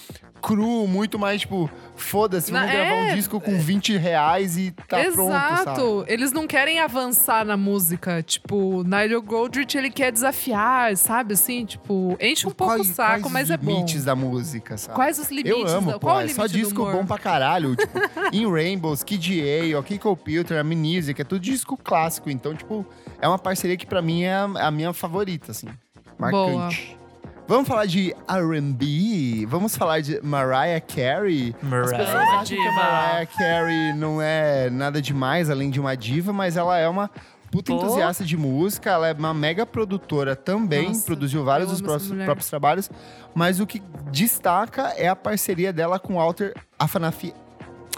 cru, muito mais, tipo, foda-se, vamos é, gravar um disco com 20 reais e tá Exato. pronto, Exato. Eles não querem avançar na música. Tipo, Nigel Godrich, ele quer desafiar, sabe? Assim, tipo, enche um pouco o saco, mas é bom. Quais os limites da música, sabe? Quais os limites? Eu amo, da... pô. Qual é só disco bom pra caralho. tipo, <laughs> In Rainbows, Kid A, OK Computer, a Music, é tudo disco clássico. Então, tipo, é uma parceria que pra mim é a minha favorita, assim. Marcante. Boa. Vamos falar de R&B? Vamos falar de Mariah Carey? Mariah. As pessoas acham que a Mariah Carey não é nada demais, além de uma diva, mas ela é uma puta entusiasta de música, ela é uma mega produtora também, Nossa, produziu vários dos próprios, próprios, trabalhos, mas o que destaca é a parceria dela com Walter Afanafiev.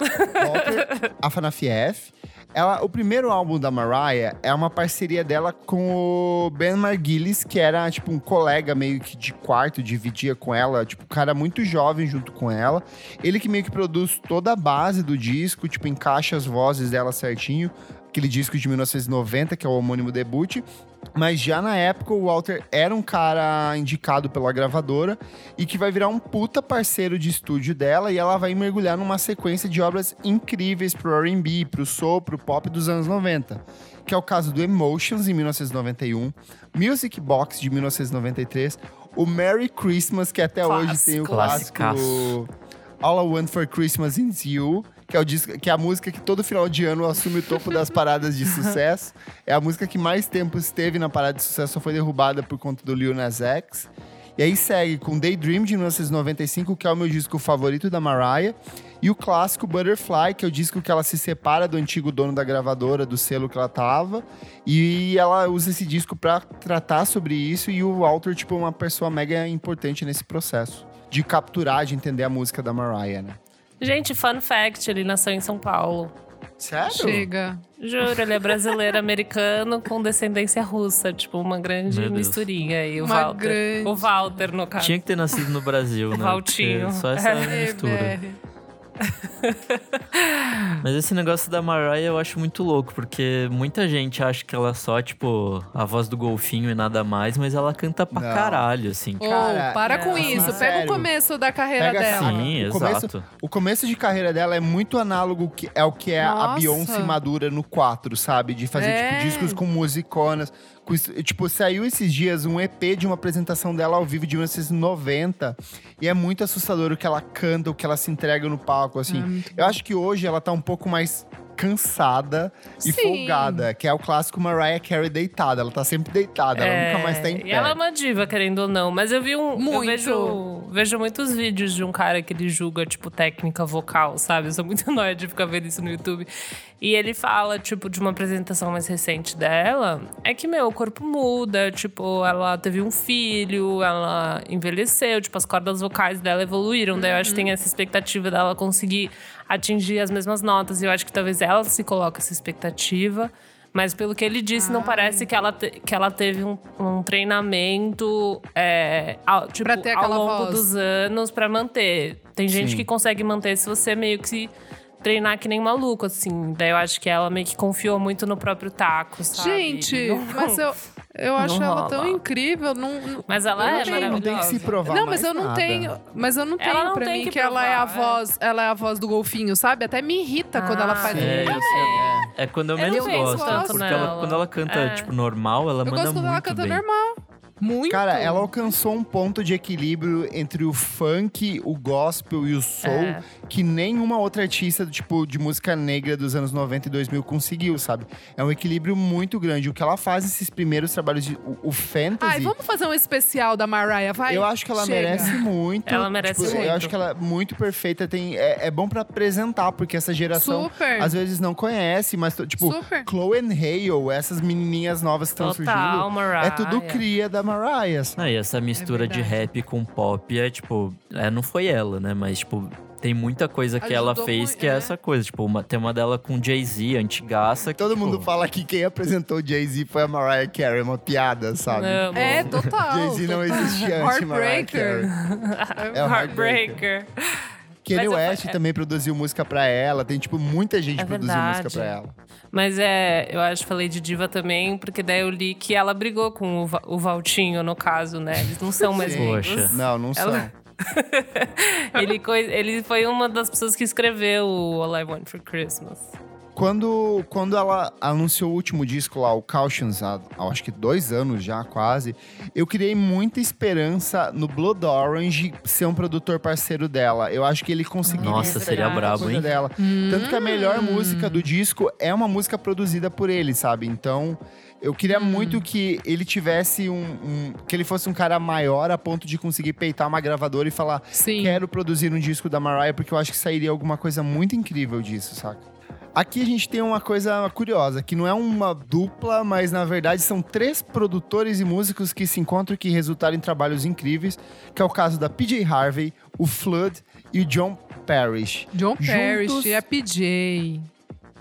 <laughs> Walter Afanafiev ela, o primeiro álbum da Mariah é uma parceria dela com o Ben Margulies, que era, tipo, um colega meio que de quarto, dividia com ela, tipo, um cara muito jovem junto com ela. Ele que meio que produz toda a base do disco, tipo, encaixa as vozes dela certinho aquele disco de 1990, que é o homônimo debut. Mas já na época o Walter era um cara indicado pela gravadora e que vai virar um puta parceiro de estúdio dela e ela vai mergulhar numa sequência de obras incríveis pro R&B, pro soul, pro pop dos anos 90. Que é o caso do Emotions, em 1991, Music Box, de 1993, o Merry Christmas, que até Clássico. hoje tem o clássico All I Want For Christmas Is You, que é, o disco, que é a música que todo final de ano assume o topo das paradas de <laughs> sucesso. É a música que mais tempo esteve na parada de sucesso, só foi derrubada por conta do Lil Nas X. E aí segue com Daydream de 1995, que é o meu disco favorito da Mariah. E o clássico Butterfly, que é o disco que ela se separa do antigo dono da gravadora, do selo que ela tava. E ela usa esse disco pra tratar sobre isso. E o Walter, tipo, é uma pessoa mega importante nesse processo. De capturar, de entender a música da Mariah, né? Gente, fun fact, ele nasceu em São Paulo. Sério? Chega. Juro, ele é brasileiro <laughs> americano com descendência russa, tipo uma grande misturinha aí, o Uma Walter. grande- O Walter, no caso. Tinha que ter nascido no Brasil, né? <laughs> Valtinho. Porque Só essa mistura. MR. <laughs> Mas esse negócio da Mariah eu acho muito louco, porque muita gente acha que ela é só, tipo, a voz do golfinho e nada mais, mas ela canta pra Não. caralho, assim. Ô, Cara, para é, com assim, isso. Pega sério. o começo da carreira Pega dela. assim, Sim, o começo- exato. O começo de carreira dela é muito análogo que é o que é a Nossa. Beyoncé madura no 4, sabe? De fazer, É. tipo, discos com musiconas. Tipo, saiu esses dias um EP de uma apresentação dela ao vivo de 1990. E é muito assustador o que ela canta, o que ela se entrega no palco, assim. É Eu acho que hoje ela tá um pouco mais cansada e Sim. folgada, que é o clássico Mariah Carey deitada. Ela tá sempre deitada, ela nunca mais tá em É, pé. E ela é uma diva, querendo ou não. Mas eu vi um. Eu Muito. vejo, vejo muitos vídeos de um cara que ele julga, tipo, técnica vocal, sabe? Eu sou muito <laughs> nóia de ficar vendo isso no YouTube. E ele fala, tipo, de uma apresentação mais recente dela. É que, meu, o corpo muda. Tipo, ela teve um filho, ela envelheceu, tipo, as cordas vocais dela evoluíram. Daí eu acho que tem essa expectativa dela conseguir atingir as mesmas notas. E eu acho que talvez ela se coloque essa expectativa. Mas pelo que ele disse, não parece que ela, te- que ela teve um, um treinamento é, ao, tipo, Pra ter ao longo voz. dos anos pra manter. Tem gente Sim. que consegue manter se você meio que se treinar que nem maluco, assim. Daí eu acho que ela meio que confiou muito no próprio taco, sabe? Gente, Não- mas eu, <laughs> eu acho não ela tão rola. incrível. Não, não- Mas ela eu não é tenho- não tem que se maravilhosa. provar Não, mais mas eu não nada. tenho. Mas eu não Ela tenho não pra tem mim que que, ela é a provar, é. voz, ela é a voz do golfinho, sabe? Até me irrita quando ela Ah, faz. É, eu sei. É quando eu Eu não menos penso gosto. Porque ela, quando ela canta, É. tipo, normal, ela Eu manda gosto quando muito ela canta bem. normal. Muito. Cara, ela alcançou um ponto de equilíbrio entre o funk, o gospel e o soul É. que nenhuma outra artista tipo de música negra dos anos 90 e 2000 conseguiu, sabe? É um equilíbrio muito grande. O que ela faz nesses primeiros trabalhos de o, o fantasy, Ai, vamos fazer um especial da Mariah, vai? eu acho que ela Chega. merece muito. Ela merece tipo, muito. Eu acho que ela é muito perfeita, tem é, é bom pra apresentar porque essa geração Super. às vezes não conhece, mas tipo, Super. Chloe and Hale, essas menininhas novas que estão surgindo, Mariah. é tudo cria da Mariah. Sabe? Não, e essa mistura de verdade. rap com pop é, tipo... É, não foi ela, né? Mas, tipo... Tem muita coisa que ela Ajudou fez muito, que é é. essa coisa. Tipo, uma- tem uma dela com Jay-Z, antigaça. que, Todo mundo tipo, fala que quem apresentou o Jay-Z foi a Mariah Carey, uma piada, sabe? Amo. É, total. Jay-Z não existia antes de Mariah Heartbreaker. Carey. <laughs> É o Heartbreaker. Heartbreaker. Kanye eu- West é- também produziu música pra ela. Tem, tipo, muita gente É produziu música pra ela. Mas é, eu acho que falei de diva também, porque daí eu li que ela brigou com o, Va- o Valtinho, no caso, né? Eles não são mais. Poxa. Não, não Ela- são. <laughs> ele, ele foi uma das pessoas que escreveu o All I Want for Christmas. Quando, quando ela anunciou o último disco lá, o Cautions, há, há acho que dois anos já, quase, eu criei muita esperança no Blood Orange ser um produtor parceiro dela. Eu acho que ele conseguiria Nossa, seria brabo, hein? dela. Tanto que a melhor música do disco é uma música produzida por ele, sabe? Então, eu queria muito que ele tivesse um, um- que ele fosse um cara maior a ponto de conseguir peitar uma gravadora e falar: Sim. quero produzir um disco da Mariah, porque eu acho que sairia alguma coisa muito incrível disso, saca? Aqui a gente tem uma coisa curiosa, que não é uma dupla, mas na verdade são três produtores e músicos que se encontram e que resultaram em trabalhos incríveis, que é o caso da PJ Harvey, o Flood e o John Parrish. John Parrish Juntos- e a PJ.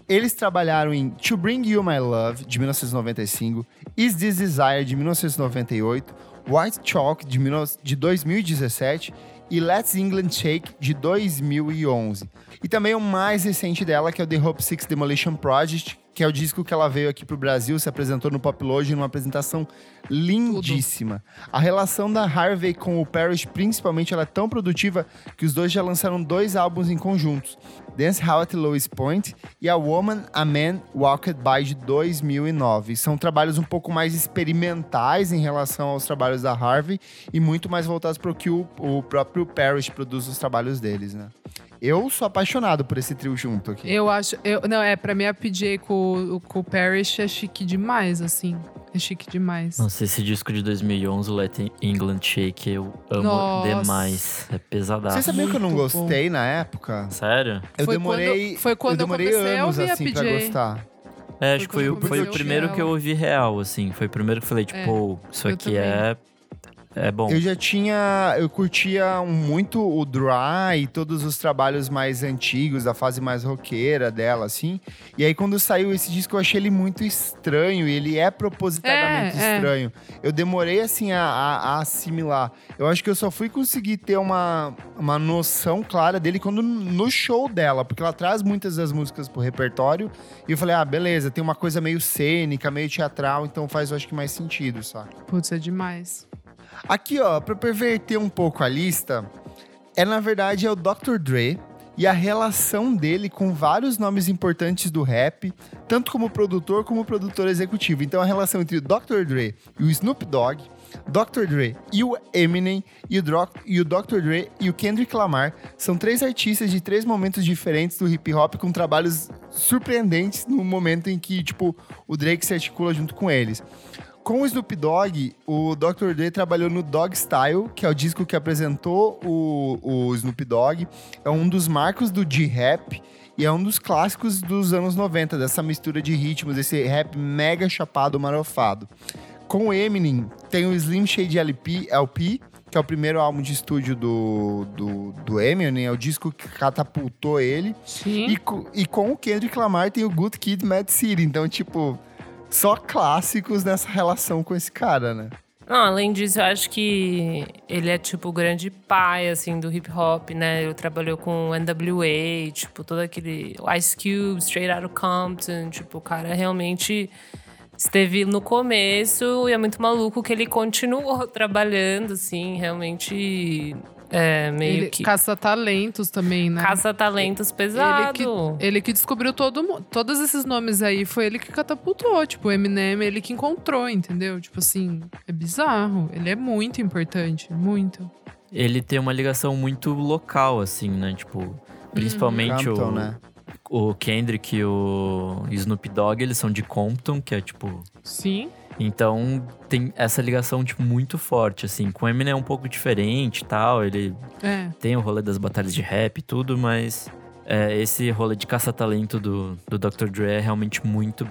Eles trabalharam em To Bring You My Love, de 1995, Is This Desire, de 1998, White Chalk, de, 19 de 2017 e Let's England Shake, de 2011. E também o mais recente dela, que é o The Hope Six Demolition Project, que é o disco que ela veio aqui pro Brasil, se apresentou no Pop Loge numa apresentação lindíssima. A relação da Harvey com o Parrish, principalmente, ela é tão produtiva que os dois já lançaram dois álbuns em conjuntos. Dance How at Lowest Point e A Woman, A Man, Walked By de 2009. São trabalhos um pouco mais experimentais em relação aos trabalhos da Harvey e muito mais voltados para o que o, o próprio Parrish produz os trabalhos deles, né? Eu sou apaixonado por esse trio junto aqui. Eu acho. Eu, não, é, pra mim a PJ com, com o Parrish é chique demais, assim. É chique demais. Nossa, esse disco de 2011, o Let England Shake, eu amo Nossa. demais. É pesadaço. Você sabia que eu não Muito bom. gostei na época? Sério? Eu Foi demorei. quando- foi quando eu eu demorei comecei a anos ouvir a assim pra PJ. gostar. É, acho que Foi foi, o- quando foi o comecei a primeiro ouvir que eu ouvi real, assim. Foi o primeiro que eu falei, tipo, É, isso eu aqui também. é. É bom. Eu já tinha. Eu curtia muito o Dry e todos os trabalhos mais antigos, da fase mais roqueira dela, assim. E aí, quando saiu esse disco, eu achei ele muito estranho. E ele é propositadamente É, é. estranho. Eu demorei, assim, a, a- a assimilar. Eu acho que eu só fui conseguir ter uma, uma noção clara dele quando no show dela, porque ela traz muitas das músicas pro repertório. E eu falei, ah, beleza, tem uma coisa meio cênica, meio teatral, então faz, eu acho que mais sentido, sabe? Putz, é demais. Aqui, ó, pra perverter um pouco a lista, é na verdade é o Dr. Dre e a relação dele com vários nomes importantes do rap, tanto como produtor como produtor executivo. Então a relação entre o Dr. Dre e o Snoop Dogg, Dr. Dre e o Eminem e o, e o Dr. Dre e o Kendrick Lamar são três artistas de três momentos diferentes do hip hop com trabalhos surpreendentes no momento em que, tipo, o Drake se articula junto com eles. Com o Snoop Dogg, o Dr. Dre trabalhou no Dog Style, que é o disco que apresentou o, o Snoop Dogg. É um dos marcos do G-Rap e é um dos clássicos dos anos 90, dessa mistura de ritmos, esse rap mega chapado, marofado. Com o Eminem, tem o Slim Shady LP, LP que é o primeiro álbum de estúdio do, do, do Eminem, é o disco que catapultou ele. Sim. E, e com o Kendrick Lamar tem o Good Kid, Mad City. Então, tipo, só clássicos nessa relação com esse cara, né? Não, além disso, eu acho que ele é, tipo, o grande pai, assim, do hip hop, né? Ele trabalhou com NWA, tipo, todo aquele Ice Cube, Straight Outta Compton. Tipo, o cara realmente esteve no começo e é muito maluco que ele continuou <laughs> trabalhando, assim, realmente é meio Ele que caça talentos também, né? caça talentos Ele pesado. que, ele que descobriu todo, todos esses nomes aí, foi ele que catapultou. Tipo, o Eminem, ele que encontrou, entendeu? Tipo assim, é bizarro. Ele é muito importante, muito. Ele tem uma ligação muito local, assim, né? Tipo, principalmente Compton, o, né? o Kendrick e o Snoop Dogg, eles são de Compton, que é tipo. Sim. Então tem essa ligação, tipo, muito forte, assim. Com o Eminem é um pouco diferente tal. Ele É. tem o rolê das batalhas de rap e tudo, mas é, esse rolê de caça-talento do, do Dr. Dre é realmente muito,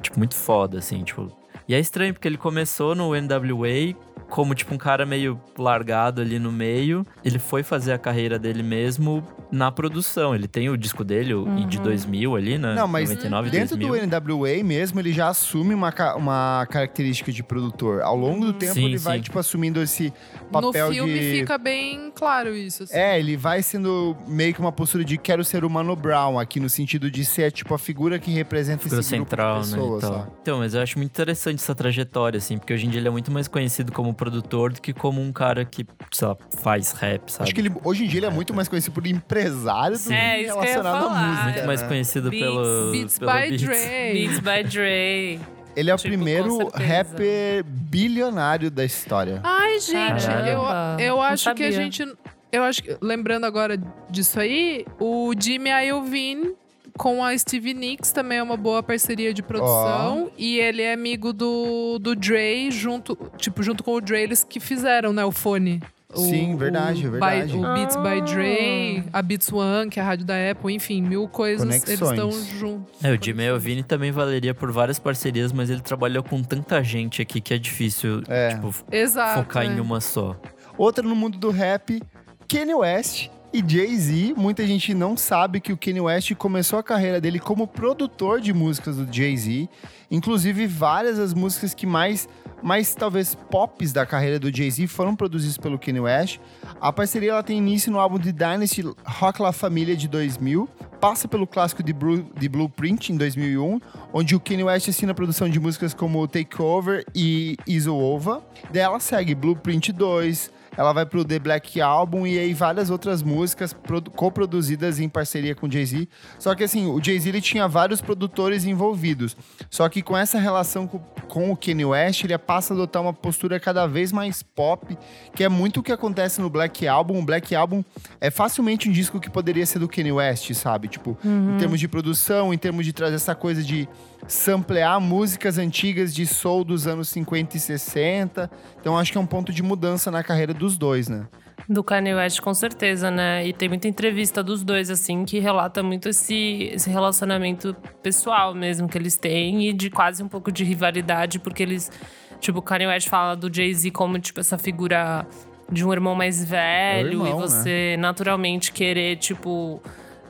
tipo, muito foda, assim, tipo. E é estranho, porque ele começou no NWA como, tipo, um cara meio largado ali no meio. Ele foi fazer a carreira dele mesmo na produção. Ele tem o disco dele, o de 2000 ali, né? Não, mas 99, dentro 2000. do NWA mesmo, ele já assume uma, uma característica de produtor. Ao longo do tempo, Sim, ele vai, sim. tipo, assumindo esse No papel filme de... fica bem claro isso. assim. É, ele vai sendo meio que uma postura de quero ser o Mano Brown aqui, no sentido de ser, tipo, a figura que representa Figura esse grupo central, de né? pessoas, e tal. sabe? Então, mas eu acho muito interessante essa trajetória, assim, porque hoje em dia ele é muito mais conhecido como produtor do que como um cara que, sei lá, faz rap, sabe? Acho que ele, hoje em dia ele é muito mais conhecido por empresário do que É, que ia relacionado à música. muito mais né? conhecido Beats. pelo Beats pelo by Beats. Dre. Beats by Dre. Ele é o Tipo, primeiro com certeza. rapper bilionário da história. Ai, gente, Caramba, eu, eu acho que a gente. Eu acho que, lembrando agora disso aí, o Jimmy Iovine com a Stevie Nicks também é uma boa parceria de produção. E ele é amigo do, do Dre, junto, tipo, junto com o Dre, eles que fizeram, né, o fone. O- Sim, verdade, o verdade. By- o Beats by Ah. Dre, a Beats One, que é a rádio da Apple, enfim, mil coisas. Eles Conexões. estão juntos. É, o Jimmy Iovine também valeria por várias parcerias, mas ele trabalhou com tanta gente aqui que é difícil, É. tipo, Exato. focar é. em uma só. Outra no mundo do rap, Kanye West e Jay-Z. Muita gente não sabe que o Kanye West começou a carreira dele como produtor de músicas do Jay-Z. Inclusive, várias das músicas que mais, mais talvez pops da carreira do Jay-Z foram produzidas pelo Kanye West. A parceria ela tem início no álbum de Dynasty Rock La Família de 2000. Passa pelo clássico de, Bru- de Blueprint em 2001, onde o Kanye West assina a produção de músicas como Take Over e Iso Over. Daí ela segue Blueprint 2, ela vai pro The Black Album e aí várias outras músicas produ- coproduzidas em parceria com o Jay-Z. Só que assim, o Jay-Z ele tinha vários produtores envolvidos. Só que com essa relação com, com o Kanye West, ele passa a adotar uma postura cada vez mais pop, que é muito o que acontece no Black Album. O Black Album é facilmente um disco que poderia ser do Kanye West, sabe? Tipo, em termos de produção, em termos de trazer essa coisa de samplear músicas antigas de soul dos anos 50 e 60. Então acho que é um ponto de mudança na carreira dos dois, né? Do Kanye West, com certeza, né? E tem muita entrevista dos dois, assim, que relata muito esse, esse relacionamento pessoal mesmo que eles têm e de quase um pouco de rivalidade, porque eles. Tipo, o Kanye West fala do Jay-Z como, tipo, essa figura de um irmão mais velho irmão, e você naturalmente querer, tipo.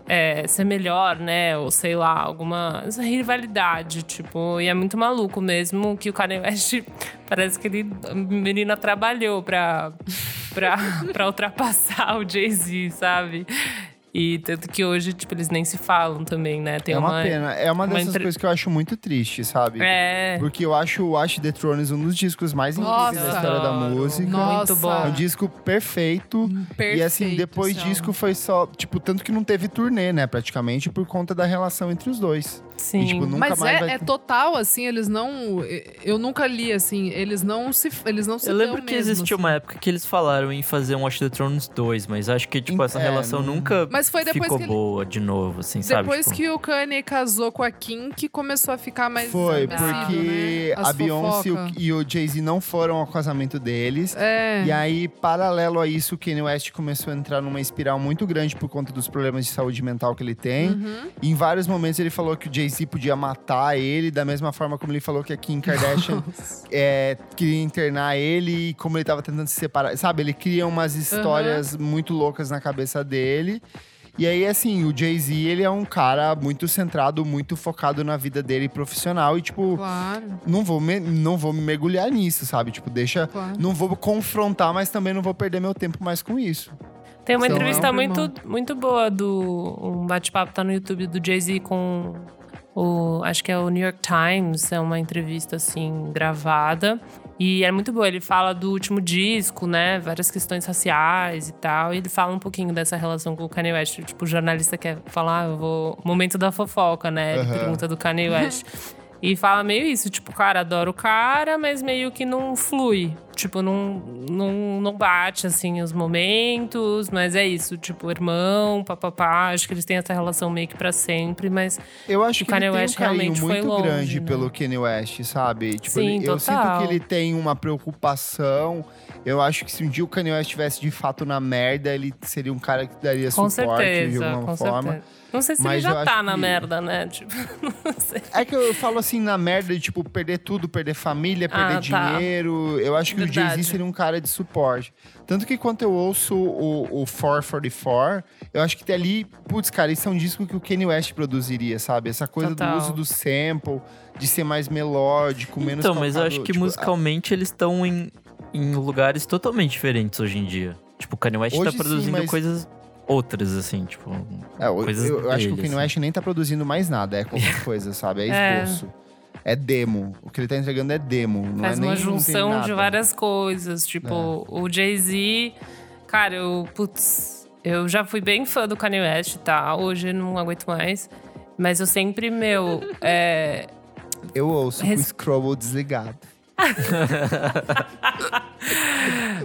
É, ser melhor, né? Ou sei lá, alguma rivalidade, tipo, e é muito maluco mesmo que o Kanye West <laughs> parece que ele, a menina trabalhou pra, pra, <laughs> pra ultrapassar o Jay-Z, sabe? E tanto que hoje, tipo, eles nem se falam também, né? Tem é uma, pena. É uma dessas entre- coisas que eu acho muito triste, sabe? É. Porque eu acho o Watch the Thrones um dos discos mais incríveis da Nossa. história da música. Nossa. Muito bom. É um disco perfeito. e assim, Perfeito, depois álbum. foi só. Tipo, tanto que não teve turnê, né? Praticamente, por conta da relação entre os dois. Sim. E, tipo, nunca Mas mais é, vai é total, assim, eles não. Eu nunca li, assim, eles não se. Eles não se Eu lembro que mesmo, existiu assim. uma época que eles falaram em fazer um Watch the Thrones 2, mas acho que, tipo, essa É, relação não- nunca Mas foi depois ficou que ele- boa de novo, assim, sabe? Depois Tipo, que o Kanye casou com a Kim, que começou a ficar mais. Foi, porque né? A Beyoncé e o- Jay-Z não foram ao casamento deles. É. E aí, paralelo a isso, o Kanye West começou a entrar numa espiral muito grande por conta dos problemas de saúde mental que ele tem. Uhum. E em vários momentos ele falou que o Jay-Z podia matar ele, da mesma forma como ele falou que a Kim Kardashian é, queria internar ele e como ele tava tentando se separar. Sabe, ele cria umas histórias muito loucas na cabeça dele. E aí, assim, o Jay-Z, ele é um cara muito centrado, muito focado na vida dele profissional. E, tipo, Claro, não vou, me, não vou me mergulhar nisso, sabe? Tipo, deixa. claro. Não vou confrontar, mas também não vou perder meu tempo mais com isso. Tem uma Então, entrevista é um muito, irmão. muito boa do. Um bate-papo tá no YouTube do Jay-Z com o. Acho que é o New York Times. É uma entrevista, assim, gravada. E é muito boa. Ele fala do último disco, né? Várias questões raciais e tal. E ele fala um pouquinho dessa relação com o Kanye West. Tipo, o jornalista quer falar, ah, eu vou. Momento da fofoca, né? Ele Aham. pergunta do Kanye West. <laughs> E fala meio isso, tipo, cara, adoro o cara, mas meio que não flui. Tipo, não, não, não bate, assim, os momentos, mas é isso, tipo, irmão, papapá. Acho que eles têm essa relação meio que pra sempre, mas Eu acho O que Kanye ele tem West um carinho realmente foi muito longe, grande né? pelo Kanye West, sabe? Tipo, Sim, ele- eu sinto que ele tem uma preocupação. Eu acho que se um dia o Kanye West estivesse de fato na merda, ele seria um cara que daria com suporte de certeza, alguma com forma. certeza. Não sei se Mas ele já tá na que- merda, né? Tipo, <laughs> não sei. É que eu falo assim, na merda de, tipo, perder tudo, perder família, perder Ah, tá. dinheiro. Eu acho que o Verdade. Jay-Z seria um cara de suporte. Tanto que quando eu ouço o, o 444, eu acho que ali, putz, cara, isso é um disco que o Kanye West produziria, sabe? Essa coisa Total. do uso do sample, de ser mais melódico, menos Então, mas eu acho que tipo, musicalmente eles estão em, em lugares totalmente diferentes hoje em dia. Tipo, o Kanye West Hoje tá sim, produzindo mas- coisas outras, assim, tipo. É, eu, coisas eu acho que o Kanye West nem tá produzindo mais nada, é qualquer <laughs> coisa, sabe? É É. esboço. É. demo. O que ele tá entregando é demo. Não Faz é nem, uma não tem junção de. É. várias coisas. Tipo, o Jay-Z. Cara, eu. Putz, eu já fui bem fã do Kanye West, tá? Hoje eu não aguento mais. Mas eu sempre, meu. é, Eu ouço com o Res- Scrabble desligado.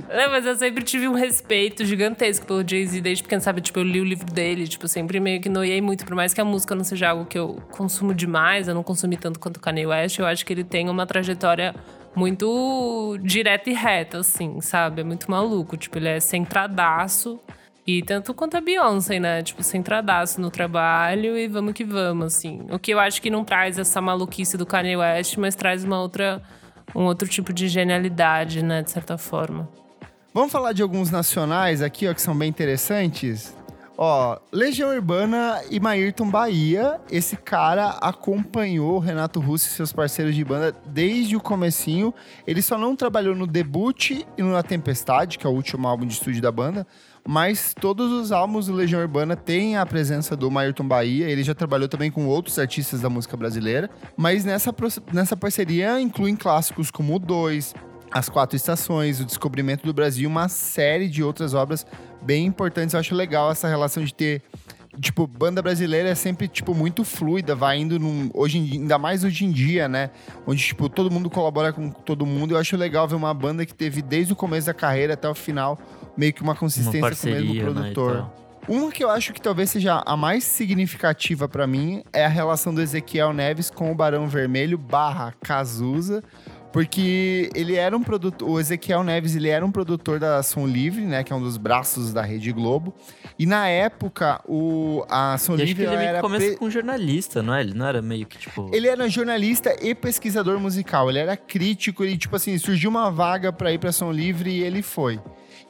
Não, mas eu sempre tive um respeito gigantesco pelo Jay-Z desde pequeno, sabe? Tipo, eu li o livro dele, tipo, sempre meio que noiei muito. Por mais que a música não seja algo que eu consumo demais, eu não consumi tanto quanto o Kanye West, eu acho que ele tem uma trajetória muito direta e reta, assim, sabe? É muito maluco. Tipo, ele é centradaço. E tanto quanto a Beyoncé, né? Tipo, centradaço no trabalho e vamos que vamos, assim. O que eu acho que não traz essa maluquice do Kanye West, mas traz uma outra, um outro tipo de genialidade, né? De certa forma. Vamos falar de alguns nacionais aqui, ó, que são bem interessantes. Ó, Legião Urbana e Maírton Bahia. Esse cara acompanhou Renato Russo e seus parceiros de banda desde o comecinho. Ele só não trabalhou no Debut e no Na Tempestade, que é o último álbum de estúdio da banda. Mas todos os álbuns do Legião Urbana têm a presença do Maírton Bahia. Ele já trabalhou também com outros artistas da música brasileira. Mas nessa, nessa parceria incluem clássicos como o 2, as Quatro Estações, O Descobrimento do Brasil uma série de outras obras bem importantes. Eu acho legal essa relação de ter tipo, banda brasileira é sempre, tipo, muito fluida, vai indo num. Hoje, em- ainda mais hoje em dia, né? Onde, tipo, todo mundo colabora com todo mundo. Eu acho legal ver uma banda que teve desde o começo da carreira até o final, meio que uma Uma consistência com o parceria, mesmo né, produtor. tal. Uma que eu acho que talvez seja a mais significativa pra mim é a relação do Ezequiel Neves com o Barão Vermelho barra Cazuza, porque ele era um produtor, o Ezequiel Neves ele era um produtor da Som Livre, né, que é um dos braços da Rede Globo, e na época o a Som E acho que Livre ele meio era começa pre- com jornalista, não é? Ele não era meio que tipo. ele era jornalista e pesquisador musical. Ele era crítico e, tipo assim, surgiu uma vaga pra ir pra Som Livre e ele foi.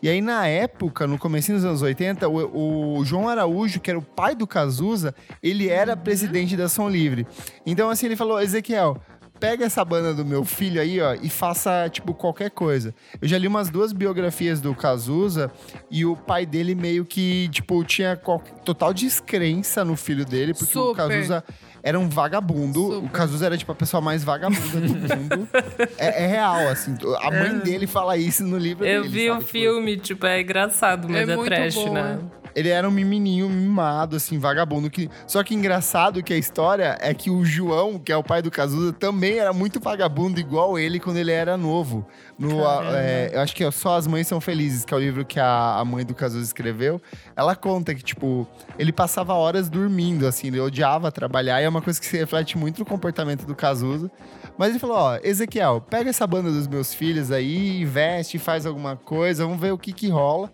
E aí, na época, no comecinho dos anos 80, o, o João Araújo, que era o pai do Cazuza, ele era presidente da Som Livre. Então, assim, ele falou, Ezequiel, pega essa banda do meu filho aí, ó, e faça, tipo, qualquer coisa. Eu já li umas duas biografias do Cazuza e o pai dele meio que, tipo, tinha total descrença no filho dele, porque o Super. Cazuza era um vagabundo. O Super. Cazuza era, tipo, a pessoa mais vagabunda do mundo. <laughs> é, é real, assim. A mãe dele fala isso no livro Eu dele, vi o sabe? Tipo, filme, tipo, é engraçado, mas É é, muito trash, bom, né? Ele era um menininho mimado, assim, vagabundo. Que... Só que engraçado que a história é que o João, que é o pai do Cazuza, também era muito vagabundo, igual ele, quando ele era novo. No, é, eu acho que é Só As Mães São Felizes, que é o livro que a, a mãe do Cazuza escreveu. Ela conta que, tipo, ele passava horas dormindo, assim, ele odiava trabalhar. E é uma coisa que se reflete muito no comportamento do Cazuza. Mas ele falou, ó, Ezequiel, pega essa banda dos meus filhos aí, investe, faz alguma coisa, vamos ver o que que rola.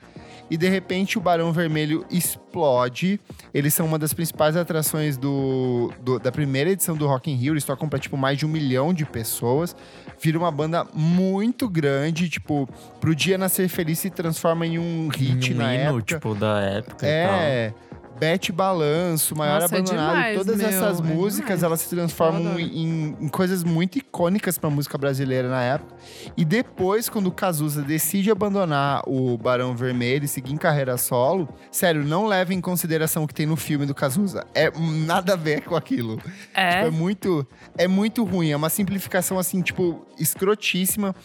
E de repente o Barão Vermelho explode. Eles são uma das principais atrações do, do- da primeira edição do Rock in Rio. Eles tocam pra, tipo, mais de um milhão de pessoas. Vira uma banda muito grande, tipo, pro Dia Nascer Feliz se transforma em um hit um na hino, época. tipo, da época e tal. É. Bete Balanço, Maior Nossa, é Abandonado, demais, todas meu, essas é músicas demais. elas se transformam em, em coisas muito icônicas pra música brasileira na época. E depois, quando o Cazuza decide abandonar o Barão Vermelho e seguir em carreira solo, sério, não leve em consideração o que tem no filme do Cazuza. É nada a ver com aquilo. É. Tipo, é muito, é muito ruim. É uma simplificação, assim, tipo, escrotíssima.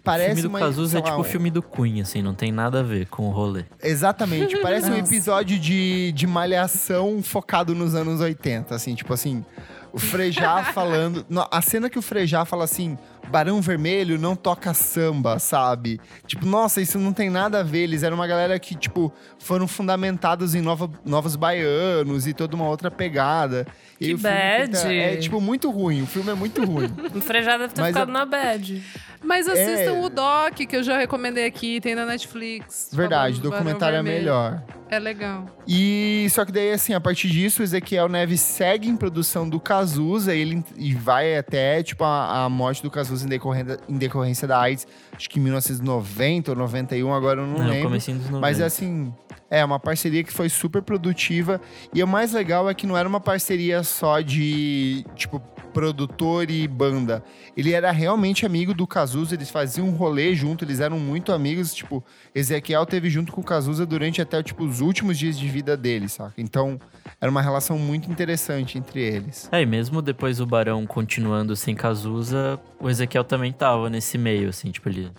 O Parece filme do uma, Cazuza é tipo o filme do Queen, assim, não tem nada a ver com o rolê. Exatamente, <laughs> parece um episódio de, de malhação focado nos anos 80, assim, tipo assim, o Frejá <laughs> falando. a cena que o Frejá fala assim: Barão Vermelho não toca samba, sabe? Tipo, nossa, isso não tem nada a ver. Eles eram uma galera que, tipo, foram fundamentados em nova, novos baianos e toda uma outra pegada. E Que o filme tenta- bad. É, tipo, muito ruim. O filme é muito ruim. <laughs> O Frejá deve ter Mas ficado a- na bad. Mas assistam É. o Doc, que eu já recomendei aqui, tem na Netflix. Verdade, documentário é melhor. É legal. E só que daí, assim, a partir disso, o Ezequiel Neves segue em produção do Cazuza e ele e vai até, tipo, a, a morte do Cazuza em decorrência, em decorrência da AIDS, acho que em 1990 ou 91, agora eu não Não, lembro. comecinho dos 90. Mas é assim, é uma parceria que foi super produtiva. E o mais legal é que não era uma parceria só de, tipo, produtor e banda. Ele era realmente amigo do Cazuza, eles faziam um rolê junto, eles eram muito amigos. Tipo, Ezequiel teve junto com o Cazuza durante até, tipo, os últimos dias de vida dele, saca? Então, era uma relação muito interessante entre eles. É, e mesmo depois o Barão continuando sem Cazuza, o Ezequiel também tava nesse meio, assim, tipo, ele.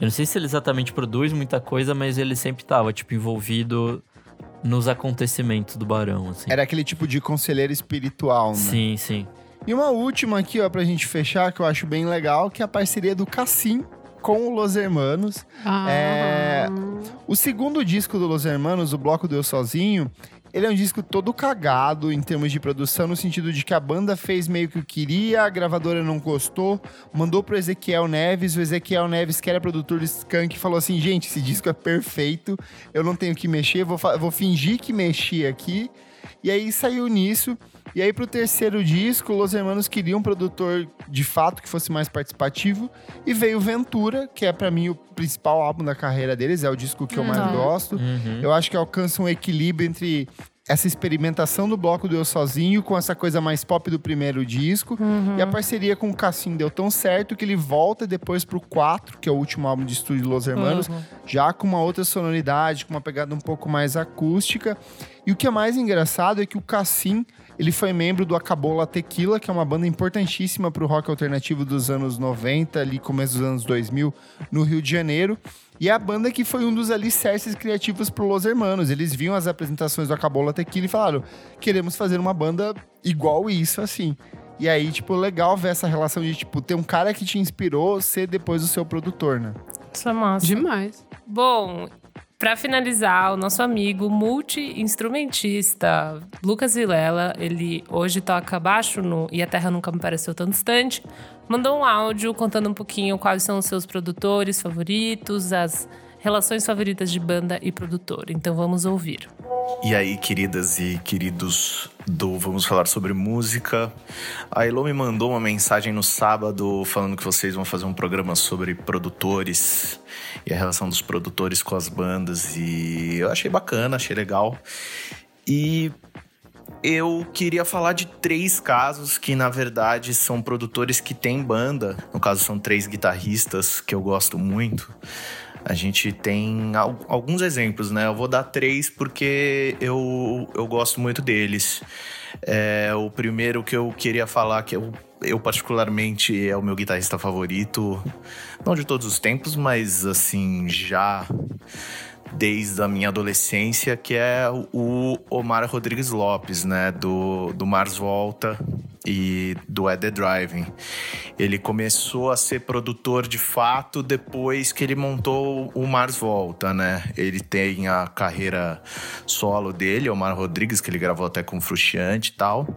Eu não sei se ele exatamente produz muita coisa, mas ele sempre tava, tipo, envolvido nos acontecimentos do Barão, assim. Era aquele tipo de conselheiro espiritual, né? Sim, sim. E uma última aqui, ó, pra gente fechar, que eu acho bem legal, que é a parceria do Cassim com o Los Hermanos. Ah, É, O segundo disco do Los Hermanos, o Bloco Deu Sozinho, ele é um disco todo cagado em termos de produção, no sentido de que a banda fez meio que o que queria, a gravadora não gostou, mandou pro Ezequiel Neves, o Ezequiel Neves, que era produtor do Skank, falou assim, gente, esse disco é perfeito, eu não tenho que mexer, vou, vou fingir que mexi aqui. E aí saiu nisso. E aí pro terceiro disco, Los Hermanos queriam um produtor de fato que fosse mais participativo. E veio Ventura, que é pra mim o principal álbum da carreira deles, é o disco que eu mais gosto. Uhum. Eu acho que alcança um equilíbrio entre essa experimentação do bloco do Eu Sozinho com essa coisa mais pop do primeiro disco. E a parceria com o Cassim deu tão certo que ele volta depois pro 4, que é o último álbum de estúdio de Los Hermanos, Uhum. já com uma outra sonoridade, com uma pegada um pouco mais acústica. E o que é mais engraçado é que o Cassim, Ele foi membro do Acabola Tequila, que é uma banda importantíssima para o rock alternativo dos anos 90, ali começo dos anos 2000, no Rio de Janeiro. E é a banda que foi um dos alicerces criativos pro Los Hermanos. Eles viam as apresentações do Acabola Tequila e falaram: queremos fazer uma banda igual isso, assim. E aí, tipo, legal ver essa relação de, tipo, ter um cara que te inspirou ser depois o seu produtor, né? Isso é massa. Demais. Bom, Pra finalizar, o nosso amigo multi-instrumentista Lucas Vilela, ele hoje toca baixo no E a Terra Nunca Me Pareceu Tão Distante, mandou um áudio contando um pouquinho quais são os seus produtores favoritos, as relações favoritas de banda e produtor. Então vamos ouvir. E aí, queridas e queridos do Vamos Falar sobre Música. A Elo me mandou uma mensagem no sábado falando que vocês vão fazer um programa sobre produtores e a relação dos produtores com as bandas. E eu achei bacana, achei legal. E eu queria falar de três casos que, na verdade, são produtores que têm banda. No caso, são três guitarristas que eu gosto muito. A gente tem alguns exemplos, né? Eu vou dar três porque eu, eu gosto muito deles. É, o primeiro que eu queria falar, que eu, eu particularmente é o meu guitarrista favorito, não de todos os tempos, mas assim, já desde a minha adolescência, que é o Omar Rodrigues Lopes, né? Do, do Mars Volta e do Ed The Driving. Ele começou a ser produtor de fato depois que ele montou o Mars Volta, né? Ele tem a carreira solo dele, Omar Rodrigues, que ele gravou até com Frustiante e tal.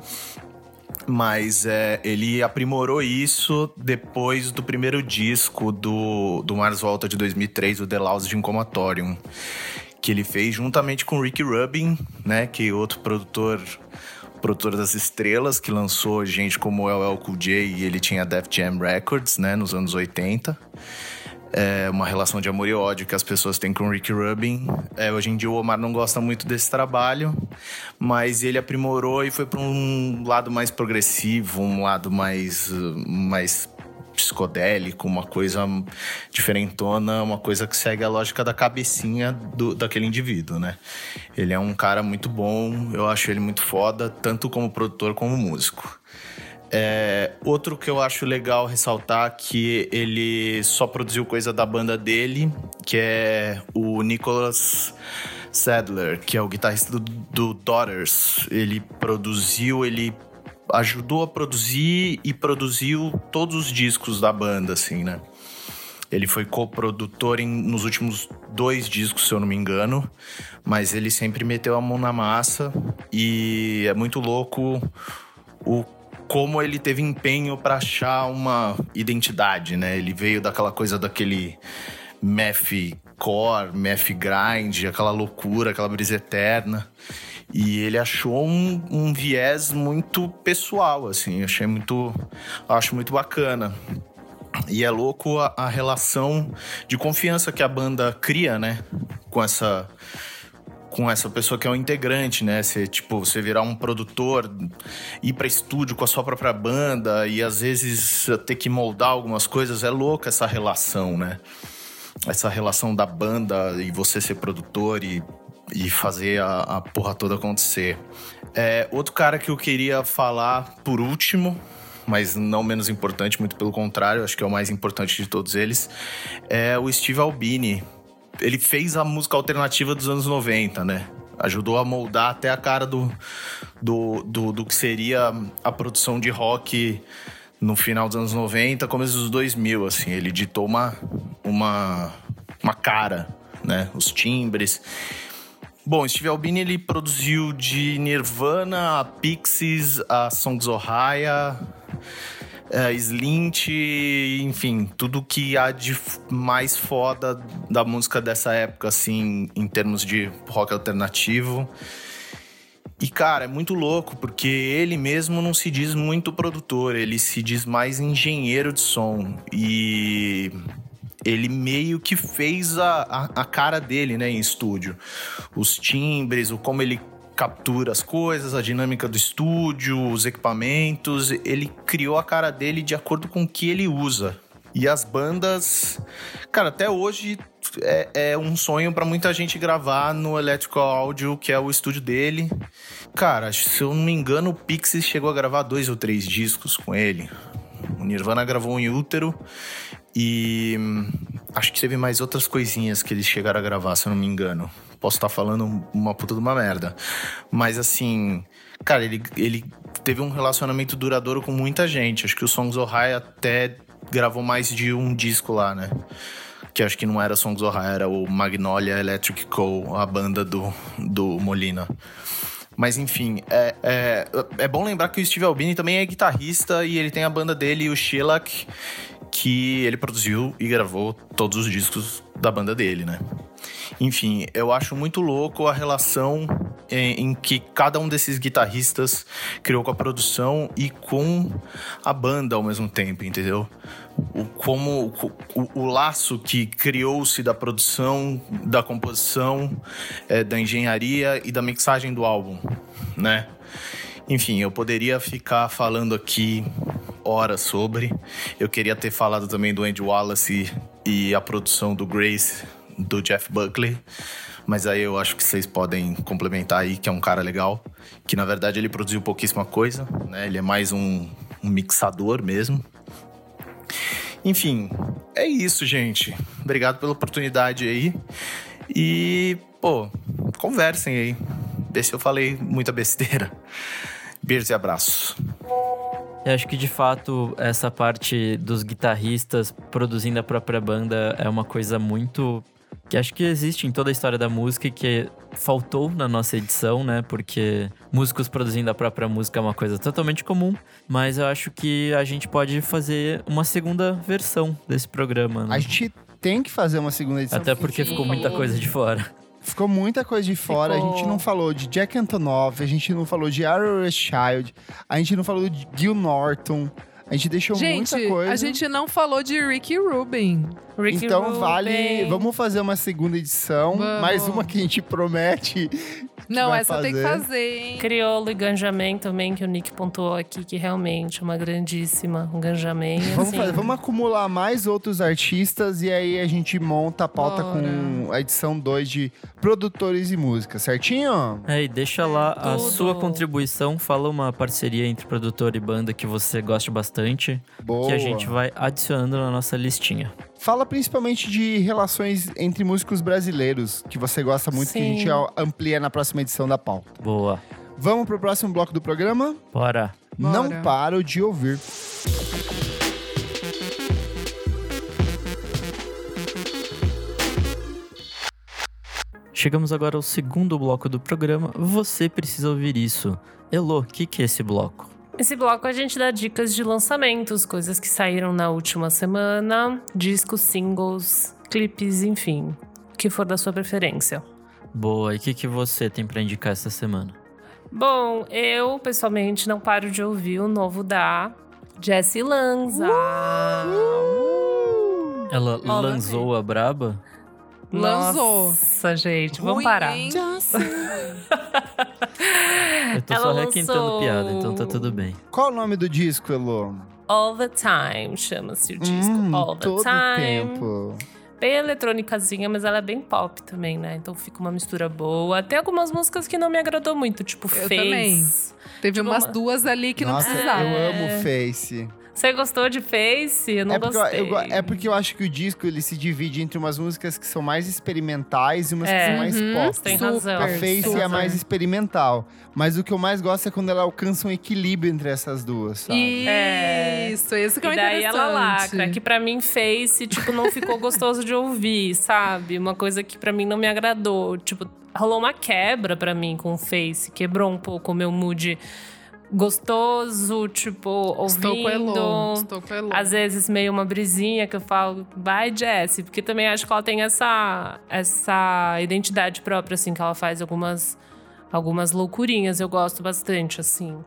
Mas é, ele aprimorou isso depois do primeiro disco do, do Mars Volta de 2003, o The de Incomatorium, que ele fez juntamente com Ricky Rubin, né, que é outro produtor produtor das estrelas, que lançou gente como LL Cool J e ele tinha Def Jam Records, né, nos anos 80 é uma relação de amor e ódio que as pessoas têm com o Rick Rubin. É, hoje em dia o Omar não gosta muito desse trabalho, mas ele aprimorou e foi para um lado mais progressivo, um lado mais, mais psicodélico, uma coisa diferentona, uma coisa que segue a lógica da cabecinha do, daquele indivíduo, né? Ele é um cara muito bom, eu acho ele muito foda, tanto como produtor como músico. É, outro que eu acho legal ressaltar que ele só produziu coisa da banda dele, que é o Nicholas Sadler, que é o guitarrista do, do Daughters. Ele produziu, ele ajudou a produzir e produziu todos os discos da banda, assim, né? Ele foi coprodutor nos últimos dois discos, se eu não me engano, mas ele sempre meteu a mão na massa e é muito louco o como ele teve empenho para achar uma identidade, né? Ele veio daquela coisa daquele math core, math grind, aquela loucura, aquela brisa eterna. E ele achou um, um viés muito pessoal, assim. Achei muito. Acho muito bacana. E é louco a, a relação de confiança que a banda cria, né? Com essa com essa pessoa que é um integrante, né? Você, tipo, você virar um produtor, ir para estúdio com a sua própria banda e às vezes ter que moldar algumas coisas, é louca essa relação, né? Essa relação da banda e você ser produtor e, e fazer a, a porra toda acontecer. É, outro cara que eu queria falar por último, mas não menos importante, muito pelo contrário, acho que é o mais importante de todos eles, é o Steve Albini ele fez a música alternativa dos anos 90, né? Ajudou a moldar até a cara do, do, do, do que seria a produção de rock no final dos anos 90, começo dos 2000, assim. Ele ditou uma, uma, uma cara, né? Os timbres. Bom, Steve Albini ele produziu de Nirvana a Pixies, a Songs of Raya, é, Slint, enfim, tudo que há de mais foda da música dessa época, assim, em termos de rock alternativo. E, cara, é muito louco, porque ele mesmo não se diz muito produtor, ele se diz mais engenheiro de som. E ele meio que fez a, a, a, cara dele, né, em estúdio. Os timbres, o como ele captura as coisas, a dinâmica do estúdio, os equipamentos. Ele criou a cara dele de acordo com o que ele usa. E as bandas, cara, até hoje é, é um sonho pra muita gente gravar no Electrical Audio, que é o estúdio dele. Cara, se eu não me engano, o Pixies chegou a gravar dois ou três discos com ele. O Nirvana gravou em útero e hum, acho que teve mais outras coisinhas que eles chegaram a gravar, se eu não me engano. Posso estar falando uma puta de uma merda. Mas assim, cara, ele, ele teve um relacionamento duradouro com muita gente. Acho que o Songs of High até gravou mais de um disco lá, né? Que acho que não era Songs of High, era o Magnolia Electric Co., a banda do, do Molina. Mas enfim, é, é, é bom lembrar que o Steve Albini também é guitarrista e ele tem a banda dele, o Shellac, que ele produziu e gravou todos os discos da banda dele, né? Enfim, eu acho muito louco a relação em, em, que cada um desses guitarristas criou com a produção e com a banda ao mesmo tempo, entendeu? O, como o, o laço que criou-se da produção, da composição, é, da engenharia e da mixagem do álbum, né? Enfim, eu poderia ficar falando aqui horas sobre. Eu queria ter falado também do Andy Wallace e, e a produção do Grace do Jeff Buckley. Mas aí eu acho que vocês podem complementar aí, que é um cara legal. Que na verdade ele produziu pouquíssima coisa, né? Ele é mais um, um mixador mesmo. Enfim, é isso, gente. Obrigado pela oportunidade aí. E, pô, conversem aí. Vê se eu falei muita besteira. Beijos e abraços. Eu acho que de fato essa parte dos guitarristas produzindo a própria banda é uma coisa muito que acho que existe em toda a história da música e que faltou na nossa edição, né? Porque músicos produzindo a própria música é uma coisa totalmente comum, mas eu acho que a gente pode fazer uma segunda versão desse programa. Né? A gente tem que fazer uma segunda edição. Até porque ficou muita coisa de fora. Ficou muita coisa de fora. Ficou... A gente não falou de Jack Antonoff, a gente não falou de Aaron Child, a gente não falou de Gil Norton. A gente deixou gente, muita coisa. A gente não falou de Ricky Rubin. Ricky então Rubin. vale. Vamos fazer uma segunda edição. Vamos. Mais uma que a gente promete. Não, essa tem que fazer, hein? Crioulo e Ganjamin também, que o Nick pontuou aqui, que realmente é uma grandíssima. Um Ganjamin. Vamos, assim. fazer, vamos acumular mais outros artistas e aí a gente monta a pauta Bora. com a edição 2 de produtores e música, certinho? É, e deixa lá a Tudo. sua contribuição. Fala uma parceria entre produtor e banda que você gosta bastante. Boa. Que a gente vai adicionando na nossa listinha. Fala principalmente de relações entre músicos brasileiros, que você gosta muito, que a Sim. gente amplia na próxima edição da pauta. Boa. Vamos pro próximo bloco do programa? Bora. Bora. Não paro de ouvir. Chegamos agora ao segundo bloco do programa. Você precisa ouvir isso. Elo, o que, que é esse bloco? Esse bloco a gente dá dicas de lançamentos, coisas que saíram na última semana, discos, singles, clipes, enfim. O que for da sua preferência. Boa, e o que, que você tem pra indicar essa semana? Bom, eu pessoalmente não paro de ouvir o novo da Jessie Lanza. Ela lançou a braba? Lançou. Nossa, gente, vamos Ruim, parar. hein? <laughs> Eu tô Ela só requintando lançou- piada, então tá tudo bem. Qual o nome do disco, Elo? All the Time chama-se o disco. Hum, All the todo Time. tempo. Bem eletrônicazinha, mas ela é bem pop também, né? Então fica uma mistura boa. Tem algumas músicas que não me agradou muito, tipo Eu Face. também. Teve Tipo, umas uma- duas ali que não Nossa, precisava. eu amo Face. Você gostou de Face? Eu não é, porque eu, gostei. eu go- é porque eu acho que o disco ele se divide entre umas músicas que são mais experimentais e umas que É. são mais Uhum. pop. Tem Super, razão. A Face Super. é mais experimental. Mas o que eu mais gosto é quando ela alcança um equilíbrio entre essas duas, sabe? É. Isso, que é E daí ela lacra, que pra mim Face, tipo, não ficou gostoso de ouvir, sabe? Uma coisa que pra mim não me agradou. Tipo, rolou uma quebra pra mim com o Face, quebrou um pouco o meu mood gostoso, tipo, Estou com Elon. ouvindo. Estou com Elon. Às vezes meio uma brisinha que eu falo, vai Jessie, porque também acho que ela tem essa essa identidade própria assim, que ela faz algumas algumas loucurinhas, eu gosto bastante assim.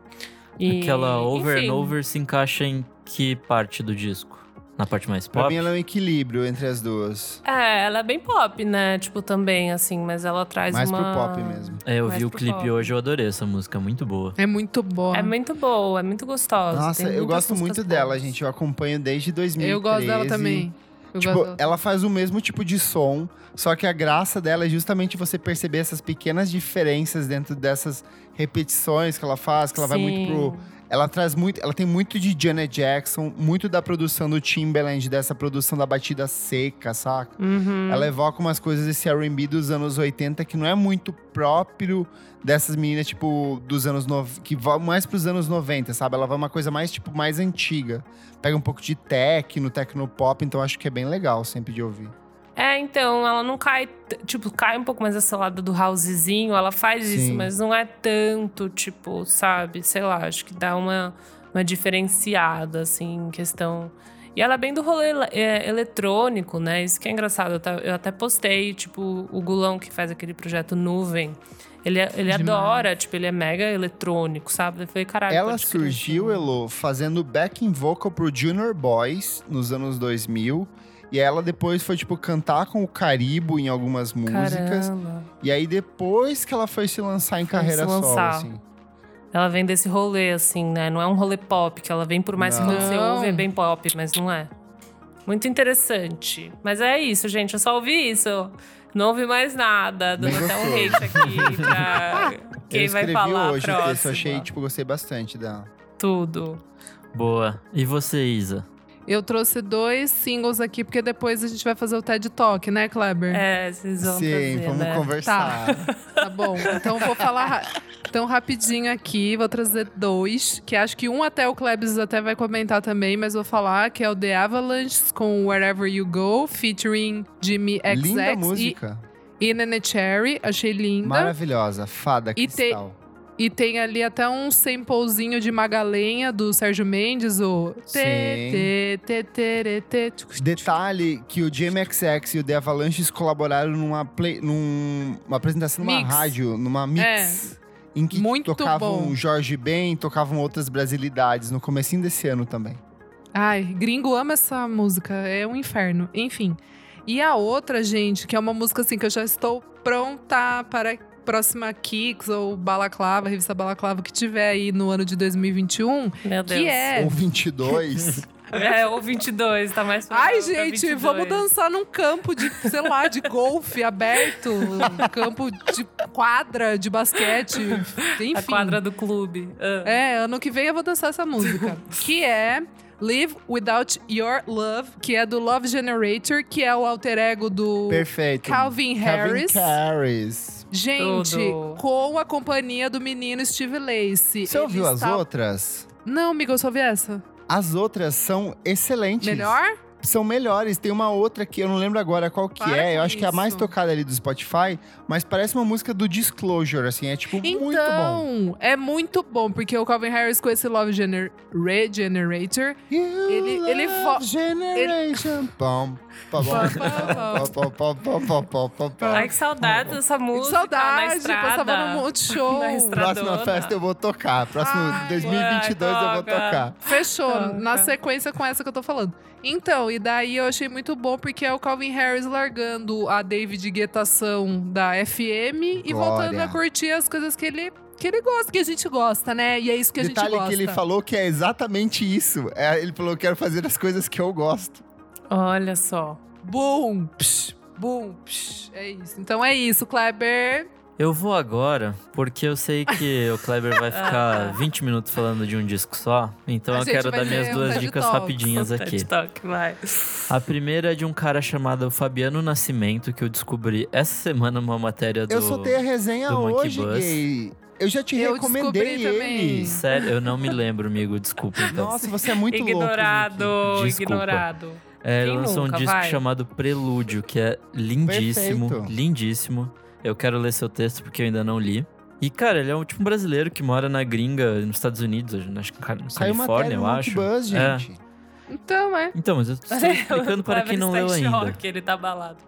E, Aquela over enfim. and over se encaixa em que parte do disco? Na parte mais Pra pop? mim ela é um equilíbrio entre as duas. É, ela é bem pop, né? Tipo, também, assim, mas ela traz Mais uma. pro pop mesmo. É, eu mais vi o clipe pop. hoje, eu adorei essa música, muito boa. É muito boa. É muito boa, é muito gostosa. Nossa, eu gosto muito músicas dela, gente. Eu acompanho desde 2013. Eu gosto dela também. Eu Tipo, gosto- ela faz o mesmo tipo de som, só que a graça dela é justamente você perceber essas pequenas diferenças dentro dessas repetições que ela faz, que ela vai muito pro. Ela traz muito. Ela tem muito de Janet Jackson, muito da produção do Timbaland, dessa produção da batida seca, saca? Uhum. Ela evoca umas coisas desse RB dos anos 80 que não é muito próprio dessas meninas, tipo, dos anos. No... que vão mais pros anos 90, sabe? Ela vai uma coisa mais, tipo, mais antiga. Pega um pouco de techno, tecnopop, então acho que é bem legal sempre de ouvir. É, então, ela não cai. Tipo, cai um pouco mais essa lado do housezinho. Ela faz isso, Sim. mas não é tanto, tipo, sabe? Sei lá, acho que dá uma, uma diferenciada, assim, em questão. E ela é bem do rolê é, eletrônico, né? Isso que é engraçado. Eu, ta- eu até postei, tipo, o Gulão que faz aquele projeto Nuvem. Ele, é- ele Demais. adora, tipo, ele é mega eletrônico, sabe? Eu falei, caralho. Ela surgiu. Elo, fazendo backing vocal pro Junior Boys nos anos 2000. E ela depois foi, tipo, cantar com o Caribo em algumas músicas. Caramba. E aí, depois que ela foi se lançar em Foi carreira solo, assim. Ela vem desse rolê, assim, né? Não é um rolê pop, que ela vem por mais que Não. quando você ouve é bem pop, mas não é. Muito interessante. Mas é isso, gente. Eu só ouvi isso. Não ouvi mais nada. Dando até um hate aqui pra <laughs> quem eu vai falar hoje próximo. eu achei, tipo, gostei bastante dela. Tudo. Boa. E você, Isa? Eu trouxe dois singles aqui, porque depois a gente vai fazer o TED Talk, né, Kleber? É, vocês vão Sim, trazer, vamos né? conversar. Tá bom. Então eu vou falar ra- então rapidinho aqui, vou trazer dois, que acho que um até o Klebs até vai comentar também, mas vou falar que é o The Avalanche com Wherever You Go, featuring Jimmy Linda XX música. e, e Nene Cherry, achei linda. Maravilhosa. Fada E te- cristal. E tem ali até um samplezinho de Magalenha do Sérgio Mendes, o Detalhe que o JMXX e o The Avalanches colaboraram numa, play, num- uma apresentação numa Mix. rádio, numa mix. Em que Muito tocavam bom. Jorge Ben, tocavam outras brasilidades no comecinho desse ano também. Ai, gringo ama essa música, é um inferno. Enfim. E a outra, gente, que é uma música assim que eu já estou pronta para próxima Kicks ou Balaclava, revista Balaclava que tiver aí no ano de 2021, Meu Deus. que é. Ou 22. <laughs> É, ou 22, tá mais pra- Ai, gente, 22. vamos dançar num campo de, sei lá, de golfe aberto, um campo de quadra de basquete, enfim. A quadra do clube. Ah. É, ano que vem eu vou dançar essa música. que é Live Without Your Love, que é do Love Generator, que é o alter ego do Perfeito. Calvin Harris. Calvin Harris. Gente, Tudo. com a companhia do menino Steve Lacey. Você ouviu Ele as está- outras? Não, amiga, eu só ouvi essa. As outras são excelentes. Melhor? São melhores. Tem uma outra que eu não lembro agora qual que Para é. Eu com acho que é a mais isso. tocada ali do Spotify, mas parece uma música do Disclosure, assim. É tipo muito bom. Então, é muito bom, porque o Calvin Harris com esse Love Gener Regenerator. Ele- ele love Generation. Pom, pom, Ai, que saudade dessa música. saudade, estrada. passava no Multishow. <laughs> Próxima festa eu vou tocar. Próximo Ai, 2022 eu vou toca. tocar. Fechou, Toca. na sequência com essa que eu tô falando. Então, e daí eu achei muito bom porque é o Calvin Harris largando a David Guetação da FM e Glória. voltando a curtir as coisas que ele, que ele gosta, que a gente gosta, né? E é isso que a Detalhe gente gosta. que ele falou que é exatamente isso. É, ele falou, quero fazer as coisas que eu gosto. Olha só. Boom, psh, boom, psh. É isso. Então é isso, Kleber. Eu vou agora, porque eu sei que <laughs> o Kleber vai ficar 20 minutos falando de um disco só. Então A eu quero dar minhas duas dicas Talks. rapidinhas aqui. Talk, vai. A primeira é de um cara chamado Fabiano Nascimento, que eu descobri essa semana uma matéria do. eu soltei a resenha do Monkey hoje, Bus. gay. Eu já te Eu recomendei descobri também. ele. Sério, eu não me lembro, amigo. Desculpa, então. Nossa, você é muito ignorado, louco. Desculpa. ignorado. É, ele Quem lançou um nunca, disco vai? chamado Prelúdio, que é lindíssimo, Perfeito. lindíssimo. Eu quero ler seu texto porque eu ainda não li. E, cara, ele é um tipo um brasileiro que mora na gringa, nos Estados Unidos, que na Saiu Califórnia, eu acho. Buzz, É. gente. Então, é. Então, mas eu estou <laughs> explicando para quem não leu está em ainda. choque, ele tá abalado.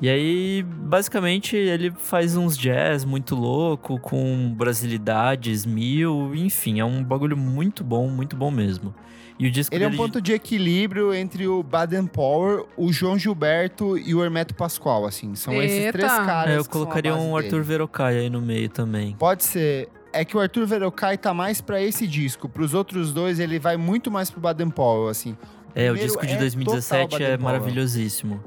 E aí, basicamente, ele faz uns jazz muito louco, com brasilidades mil, enfim, é um bagulho muito bom, muito bom mesmo. E o disco Ele é um ponto de equilíbrio entre o Baden Powell, o João Gilberto e o Hermeto Pascoal, assim. São esses Eita. três caras. É, eu colocaria um dele. Arthur Verocai aí no meio também. Pode ser. É que o Arthur Verocai tá mais pra esse disco. Pros outros dois, ele vai muito mais pro Baden Powell, assim. É, o disco de é 2017 total é maravilhosíssimo.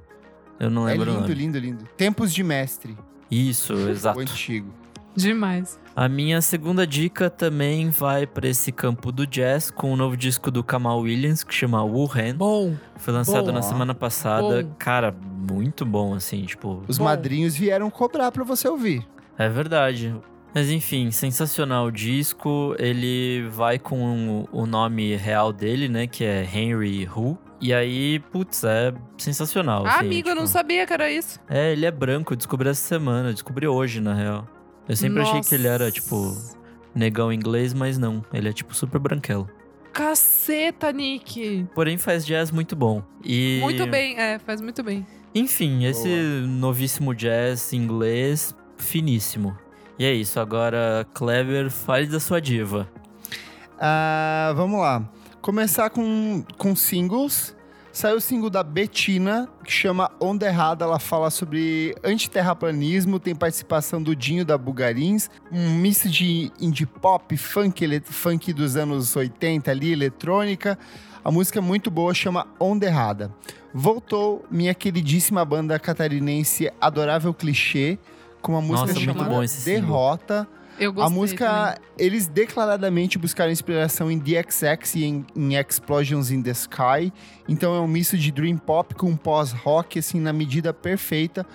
Eu não É lembro o lindo, nome. lindo, lindo. Tempos de Mestre, Isso, exato. o antigo. Demais. A minha segunda dica também vai pra esse campo do jazz com o novo disco do Kamal Williams que chama Wuhan. Bom. Foi lançado Bom. na semana passada. Bom. Cara, muito bom, assim, tipo. Os Bom. madrinhos vieram cobrar pra você ouvir. É verdade. Mas enfim, sensacional o disco. Ele vai com o nome real dele, né? Que é Henry Hu. E aí, putz, é sensacional. Ah, assim, amigo, eu não tipo- sabia que era isso. É, ele é branco, eu descobri essa semana, eu descobri hoje, na real. Eu sempre achei que ele era, Nossa. tipo, negão inglês, mas não. Ele é, tipo, super branquelo. Caceta, Nick. Porém, faz jazz muito bom. E... Muito bem, é, faz muito bem. Enfim, esse novíssimo jazz inglês, finíssimo. E é isso, agora, Kleber, fale da sua diva. Ah, vamos lá. Começar com, com singles. Saiu o single da Betina, que chama Onda Errada. Ela fala sobre antiterraplanismo, tem participação do Dinho da Bugarins, um misto de indie pop, funk, funk dos anos 80 ali, eletrônica. A música é muito boa, chama Onda Errada. Voltou minha queridíssima banda catarinense Adorável Clichê, com uma música Nossa, chamada esse single. Eu gostei A música, também. eles declaradamente buscaram inspiração em DXX e em, em Explosions in the Sky. Então é um misto de dream pop com pós-rock, assim, na medida perfeita.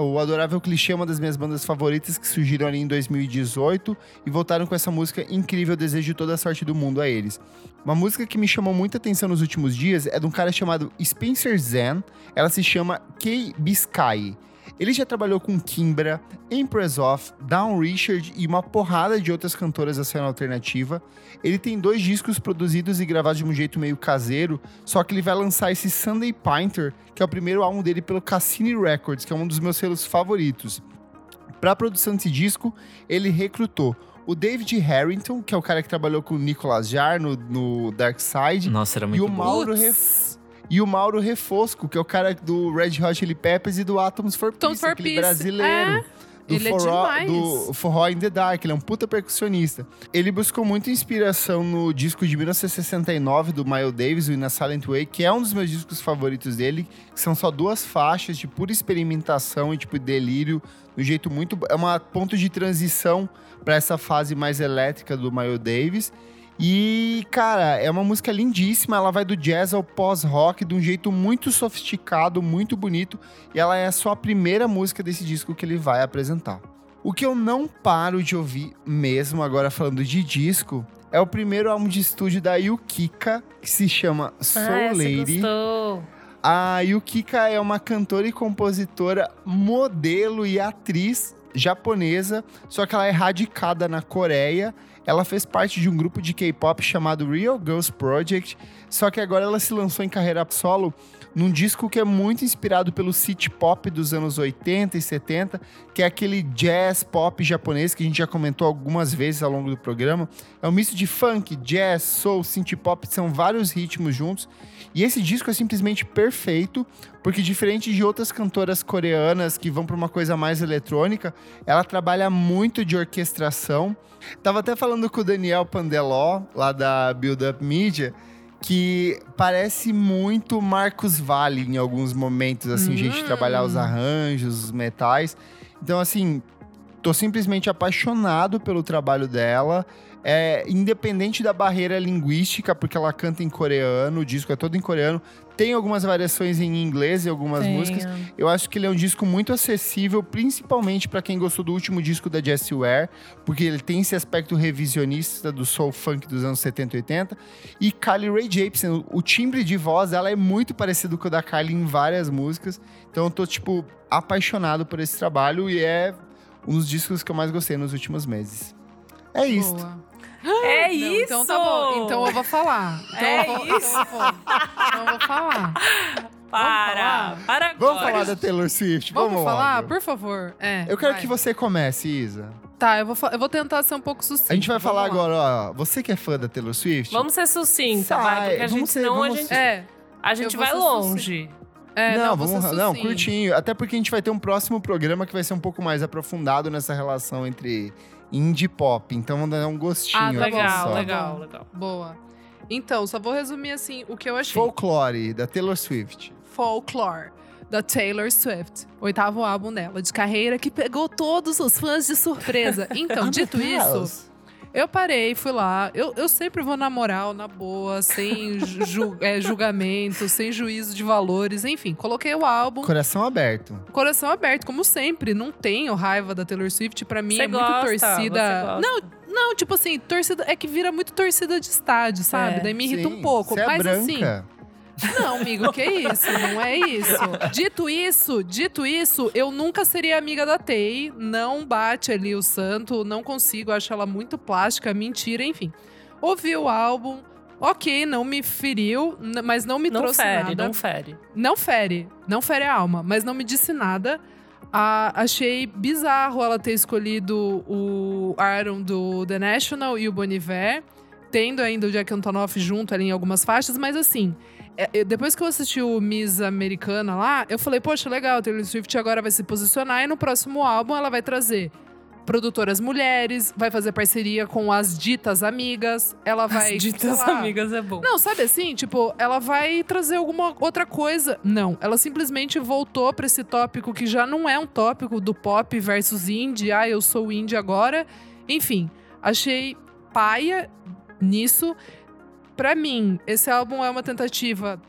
O, Adorável Clichê é uma das minhas bandas favoritas que surgiram ali em 2018 e voltaram com essa música incrível. Desejo toda a sorte do mundo a eles. Uma música que me chamou muita atenção nos últimos dias é de um cara chamado Spencer Zen. Ela se chama Kay Biscay. Ele já trabalhou com Kimbra, Empress of, Down Richard e uma porrada de outras cantoras da cena alternativa. Ele tem dois discos produzidos e gravados de um jeito meio caseiro, só que ele vai lançar esse Sunday Painter, que é o primeiro álbum dele pelo Cassini Records, que é um dos meus selos favoritos. Para a produção desse disco, ele recrutou o David Harrington, que é o cara que trabalhou com o Nicolas Jar no, no Dark Side, Nossa, era e muito o bom. Mauro. Ref- e o Mauro Refosco, que é o cara do Red Hot Chili Peppers e do Atoms for Peace, for aquele Peace. brasileiro. Do ele é forró, demais. do Forró in the Dark, ele é um puta percussionista. Ele buscou muita inspiração no disco de 1969 do Miles Davis, o In a Silent Way, que é um dos meus discos favoritos dele, que são só duas faixas de pura experimentação e tipo delírio, de um jeito muito, é uma ponto de transição para essa fase mais elétrica do Miles Davis. E, cara, é uma música lindíssima. Ela vai do jazz ao pós-rock de um jeito muito sofisticado, muito bonito. E ela é só a primeira música desse disco que ele vai apresentar. O que eu não paro de ouvir mesmo, agora falando de disco, é o primeiro álbum de estúdio da Yukika, que se chama Soul ah, Lady. gostou. A Yukika é uma cantora e compositora, modelo e atriz japonesa, só que ela é radicada na Coreia. Ela fez parte de um grupo de K-pop chamado Real Girls Project, só que agora ela se lançou em carreira solo num disco que é muito inspirado pelo city pop dos anos 80 e 70, que é aquele jazz pop japonês que a gente já comentou algumas vezes ao longo do programa. É um misto de funk, jazz, soul, synth pop, são vários ritmos juntos. E esse disco é simplesmente perfeito, porque diferente de outras cantoras coreanas que vão para uma coisa mais eletrônica, ela trabalha muito de orquestração. Tava até falando com o Daniel Pandeló, lá da Build Up Media, que parece muito Marcos Valle em alguns momentos, assim, gente Hum. trabalhar os arranjos, os metais. Então, assim, tô simplesmente apaixonado pelo trabalho dela. É, independente da barreira linguística, porque ela canta em coreano, o disco é todo em coreano. Tem algumas variações em inglês e algumas Tenho. músicas. Eu acho que ele é um disco muito acessível, principalmente para quem gostou do último disco da Jessie Ware, porque ele tem esse aspecto revisionista do soul funk dos anos 70 e 80. E Kylie Ray Jepsen, o timbre de voz, ela é muito parecido com o da Kylie em várias músicas. Então eu tô, tipo, apaixonado por esse trabalho e é um dos discos que eu mais gostei nos últimos meses. É isso. <gasps> É Não, isso! Então tá bom. Então eu vou falar. Então É eu vou, isso. Então eu vou, então eu vou falar. Para! Para agora! Vamos falar da Taylor Swift? Vamos, Vamos, falar, logo. por favor. É, Eu quero vai. que você comece, Isa. Tá, eu vou, eu vou tentar ser um pouco sucinto. A gente vai falar Vamos lá. agora, ó. Você que é fã da Taylor Swift? Vamos ser sucinta, Sai, vai, porque a vamos gente, ser- senão vamos- a gente, É, a gente vai longe. é, não, não, vamos, não, curtinho. Até porque a gente vai ter um próximo programa que vai ser um pouco mais aprofundado nessa relação entre indie pop. Então vamos dar um gostinho. Ah, tá aqui legal, só. legal, legal. Boa. Então, só vou resumir assim o que eu achei. Folklore, da Taylor Swift. Folklore, da Taylor Swift. Oitavo álbum dela, de carreira, que pegou todos os fãs de surpresa. <laughs> Então, dito isso, eu parei, fui lá. Eu, eu sempre vou na moral, na boa, sem <laughs> ju é, julgamento, sem juízo de valores. Enfim, coloquei o álbum. Coração aberto. Coração aberto, como sempre. Não tenho raiva da Taylor Swift. Pra mim Você é muito gosta, torcida. você gosta. Não, não, tipo assim, torcida. É que vira muito torcida de estádio, sabe? É. Daí me irrita Sim, um pouco. Você é Mas assim. Não, amigo, que isso? Não é isso. Dito isso, dito isso, eu nunca seria amiga da Tay. Não bate ali o santo, não consigo, acho ela muito plástica, mentira, enfim. Ouvi o álbum, ok, não me feriu, mas não me Não trouxe fere, nada. não fere. Não fere, não fere a alma, mas não me disse nada. Ah, achei bizarro ela ter escolhido o Aaron do The National e o Boniver, tendo ainda o Jack Antonoff junto ali em algumas faixas, mas assim. É, depois que eu assisti o Miss Americana lá, eu falei, poxa, legal, Taylor Swift agora vai se posicionar e no próximo álbum ela vai trazer produtoras mulheres, vai fazer parceria com as ditas amigas, ela vai. As ditas amigas é bom. não, sabe assim? Tipo, ela vai trazer alguma outra coisa. Não, ela simplesmente voltou pra esse tópico que já não é um tópico do pop versus indie. Ah, eu sou indie agora. Enfim, achei paia nisso. Pra mim, esse álbum é uma tentativa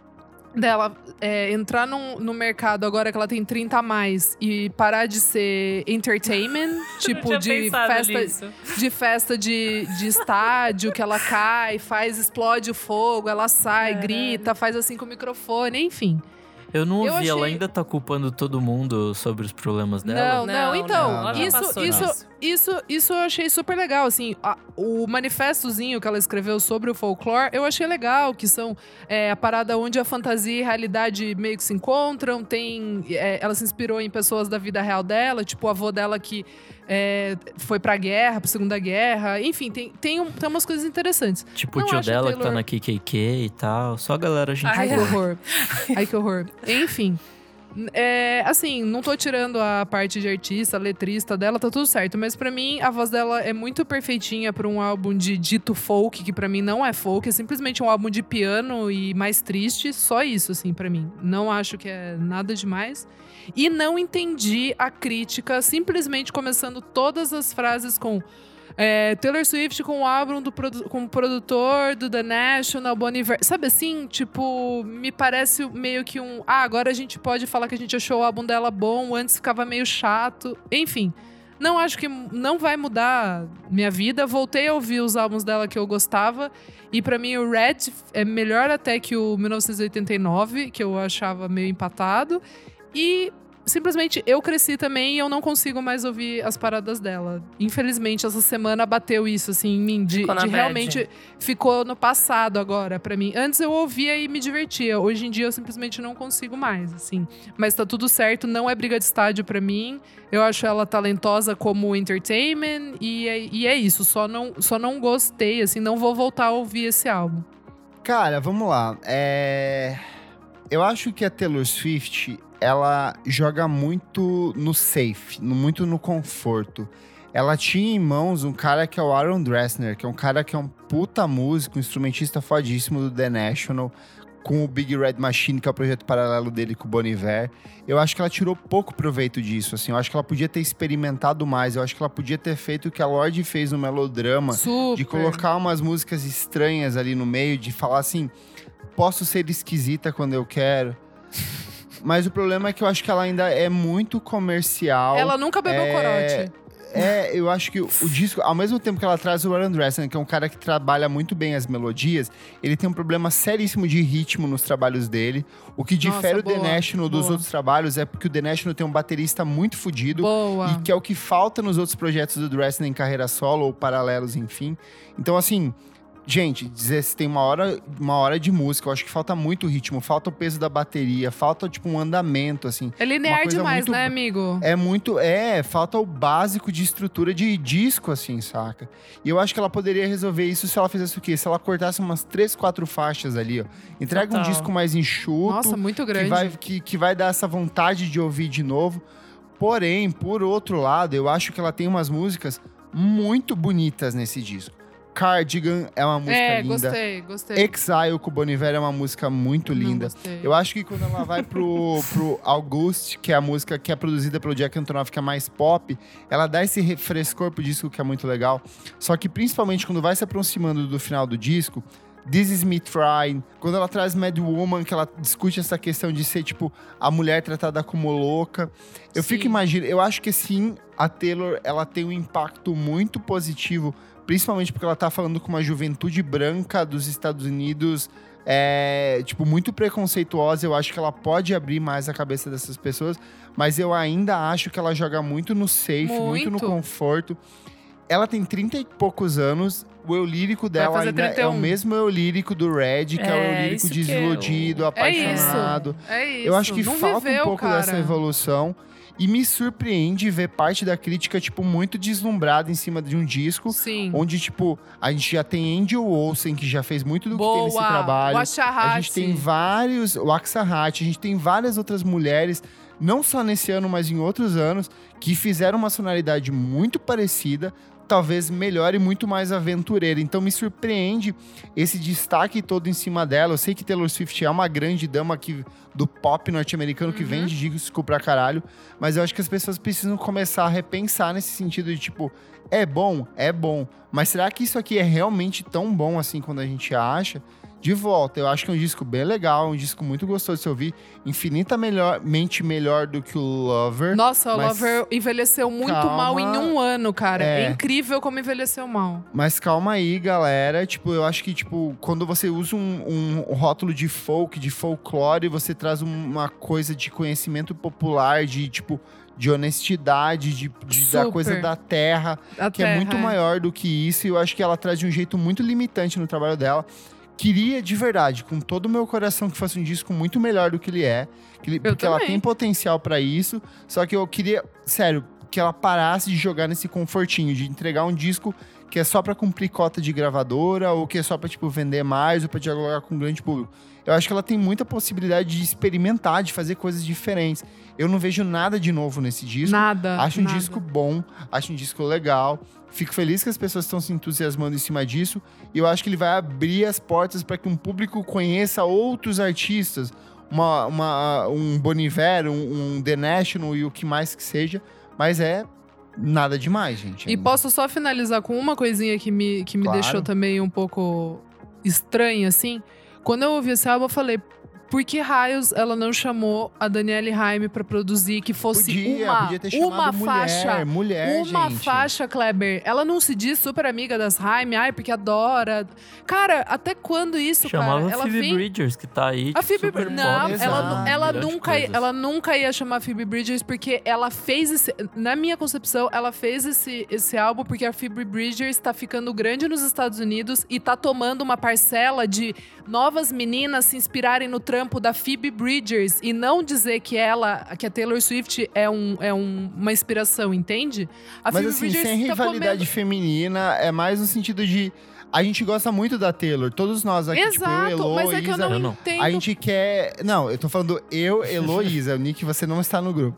dela é, entrar num- no mercado agora que ela tem 30 a mais e parar de ser entertainment, <laughs> tipo Eu de festa nisso. de festa de, de estádio, que ela cai, faz, explode o fogo, ela sai, Caralho. grita, faz assim com o microfone, enfim. Eu não Eu ouvi, ela achei- ainda tá culpando todo mundo sobre os problemas dela. Não, não, então, não, ela já isso, isso. Isso, isso eu achei super legal, assim, a- o manifestozinho que ela escreveu sobre o folclore, eu achei legal, que são é, a parada onde a fantasia e a realidade meio que se encontram, tem, é, ela se inspirou em pessoas da vida real dela, tipo o avô dela que é, foi pra guerra, pra Segunda Guerra, enfim, tem, tem, um- tem umas coisas interessantes. Tipo Não o tio dela que tá Taylor- na KKK e tal. Só a galera gente Ai, que horror. Ai, que horror. Enfim. É, assim, não tô tirando a parte de artista, letrista dela, tá tudo certo. Mas pra mim, a voz dela é muito perfeitinha pra um álbum de dito folk, que pra mim não é folk. É simplesmente um álbum de piano e mais triste. Só isso, assim, pra mim. Não acho que é nada demais. E não entendi a crítica, simplesmente começando todas as frases com... É, Taylor Swift com o álbum do produ com o produtor do The National, Bon. Sabe assim? Tipo, me parece meio que um. Ah, agora a gente pode falar que a gente achou o álbum dela bom, antes ficava meio chato. Enfim. Não acho que não vai mudar minha vida. Voltei a ouvir os álbuns dela que eu gostava. E pra mim o Red é melhor até que o 1989, que eu achava meio empatado. E simplesmente eu cresci também e eu não consigo mais ouvir as paradas dela. Infelizmente, essa semana bateu isso, assim, em mim. De, de realmente ficou no passado agora pra mim. Antes eu ouvia e me divertia. Hoje em dia eu simplesmente não consigo mais, assim. Mas tá tudo certo, não é briga de estádio pra mim. Eu acho ela talentosa como entertainment e é, e é isso. Só não, só não gostei, assim, não vou voltar a ouvir esse álbum. Cara, vamos lá. É... Eu acho que a Taylor Swift, ela joga muito no safe, muito no conforto. Ela tinha em mãos um cara que é o Aaron Dressner, que é um cara que é um puta músico, um instrumentista fodíssimo do The National, com o Big Red Machine, que é o projeto paralelo dele com o Bon Iver. Eu acho que ela tirou pouco proveito disso, assim. Eu acho que ela podia ter experimentado mais. Eu acho que ela podia ter feito o que a Lorde fez no Melodrama, Super. de colocar umas músicas estranhas ali no meio, de falar assim, posso ser esquisita quando eu quero. Mas o problema é que eu acho que ela ainda é muito comercial. Ela nunca bebeu É, corote. É, eu acho que o, disco, ao mesmo tempo que ela traz o Aaron Dressner, que é um cara que trabalha muito bem as melodias, ele tem um problema seríssimo de ritmo nos trabalhos dele. O que Nossa, difere o The boa, National dos boa. outros trabalhos é porque o The National tem um baterista muito fodido. E que é o que falta nos outros projetos do Dressner em carreira solo ou paralelos, enfim. Então, assim, gente, dizer se tem uma hora, uma hora de música, eu acho que falta muito ritmo, falta o peso da bateria, falta, tipo, um andamento, assim. É linear demais, muito- né, amigo? É muito. É, falta o básico de estrutura de disco, assim, saca? E eu acho que ela poderia resolver isso se ela fizesse o quê? Se ela cortasse umas três, quatro faixas ali, ó. Entrega um Total. disco mais enxuto. Nossa, muito que grande. vai, que, que vai dar essa vontade de ouvir de novo. Porém, por outro lado, eu acho que ela tem umas músicas muito bonitas nesse disco. Cardigan é uma música é, linda. gostei, gostei. Exile com o Boniver é uma música muito linda. Eu acho que quando ela vai pro, <laughs> pro August, que é a música que é produzida pelo Jack Antonoff, que é mais pop, ela dá esse refrescor pro disco que é muito legal. Só que principalmente quando vai se aproximando do final do disco, This Is Me Trying, quando ela traz Mad Woman, que ela discute essa questão de ser, tipo, a mulher tratada como louca. Eu Sim. fico imaginando, eu acho que sim, a Taylor, ela tem um impacto muito positivo, principalmente porque ela tá falando com uma juventude branca dos Estados Unidos, é, tipo, muito preconceituosa. Eu acho que ela pode abrir mais a cabeça dessas pessoas, mas eu ainda acho que ela joga muito no safe, muito, no Muito. conforto. Ela tem 30 e poucos anos. O eu lírico dela ainda é o 31. mesmo eu lírico do Red, que é, o eu É, lírico eu- desiludido, É apaixonado. isso. É isso. Eu acho que Não falta viveu, um pouco cara. dessa evolução. E me surpreende ver parte da crítica, tipo, muito deslumbrada em cima de um disco. Sim. Onde, tipo, a gente já tem Angel Olsen, que já fez muito do que tem nesse Boa. trabalho. Washahashi. A gente tem vários. O Axahat, a gente tem várias outras mulheres, não só nesse ano, mas em outros anos, que fizeram uma sonoridade muito parecida, talvez melhor e muito mais aventureira. Então me surpreende esse destaque todo em cima dela. Eu sei que Taylor Swift é uma grande dama aqui do pop norte-americano que Uhum. vende disco pra caralho, mas eu acho que as pessoas precisam começar a repensar nesse sentido de tipo, é bom, é bom, mas será que isso aqui é realmente tão bom assim quando a gente acha? De volta, eu acho que é um disco bem legal, um disco muito gostoso de se ouvir, infinitamente melhor do que o Lover. Nossa, o Lover envelheceu muito Calma. mal em um ano, cara. É. É. incrível como envelheceu mal. Mas calma aí, galera. Tipo, eu acho que, tipo, quando você usa um, um rótulo de folk, de folclore, você traz um- uma coisa de conhecimento popular, de, tipo, de honestidade, de, de- da coisa da terra, A que é terra, muito maior do que isso. E eu acho que ela traz de um jeito muito limitante no trabalho dela. Queria, de verdade, com todo o meu coração, que fosse um disco muito melhor do que ele é. que ele- porque ela também. tem potencial pra isso. Só que eu queria, sério, que ela parasse de jogar nesse confortinho, de entregar um disco que é só pra cumprir cota de gravadora, ou que é só pra, tipo, vender mais, ou pra dialogar com um grande público. Eu acho que ela tem muita possibilidade de experimentar, de fazer coisas diferentes. Eu não vejo nada de novo nesse disco. Nada. Acho um nada. disco bom, acho um disco legal. Fico feliz que as pessoas estão se entusiasmando em cima disso. E eu acho que ele vai abrir as portas para que um público conheça outros artistas. Uma, uma- um Boniver, um, um The National e o que mais que seja. Mas é nada demais, gente. E posso só finalizar com uma coisinha que me, que me Claro. deixou também um pouco estranha, assim. Quando eu ouvi esse álbum, eu falei. Por que raios ela não chamou a Danielle Haim pra produzir que fosse Podia, uma, podia ter chamado uma mulher, faixa mulher, uma gente. faixa, Kleber. Ela não se diz super amiga das Haim, ai, porque adora. Cara, até quando isso, Chamava cara? Ela Phoebe vem. Bridgers, que tá aí. A tipo, Phoebe super Bridgers. Não, Exato. ela, um ela, nunca, coisas. ela nunca ia chamar Phoebe Bridgers porque ela fez esse. Na minha concepção, ela fez esse, esse álbum porque a Phoebe Bridgers tá ficando grande nos Estados Unidos e tá tomando uma parcela de novas meninas se inspirarem no trampo da Phoebe Bridgers e não dizer que ela, que a Taylor Swift é, um, é um- uma inspiração, entende? A Mas Phoebe assim, Bridgers sem tá rivalidade comendo- feminina, é mais no sentido de. A gente gosta muito da Taylor. Todos nós aqui, tipo, eu, Exato, Elo, mas é que eu Isa, não, Eu não. entendo. A gente quer. Não, eu tô falando eu, Heloísa. o Nick, você não está no grupo.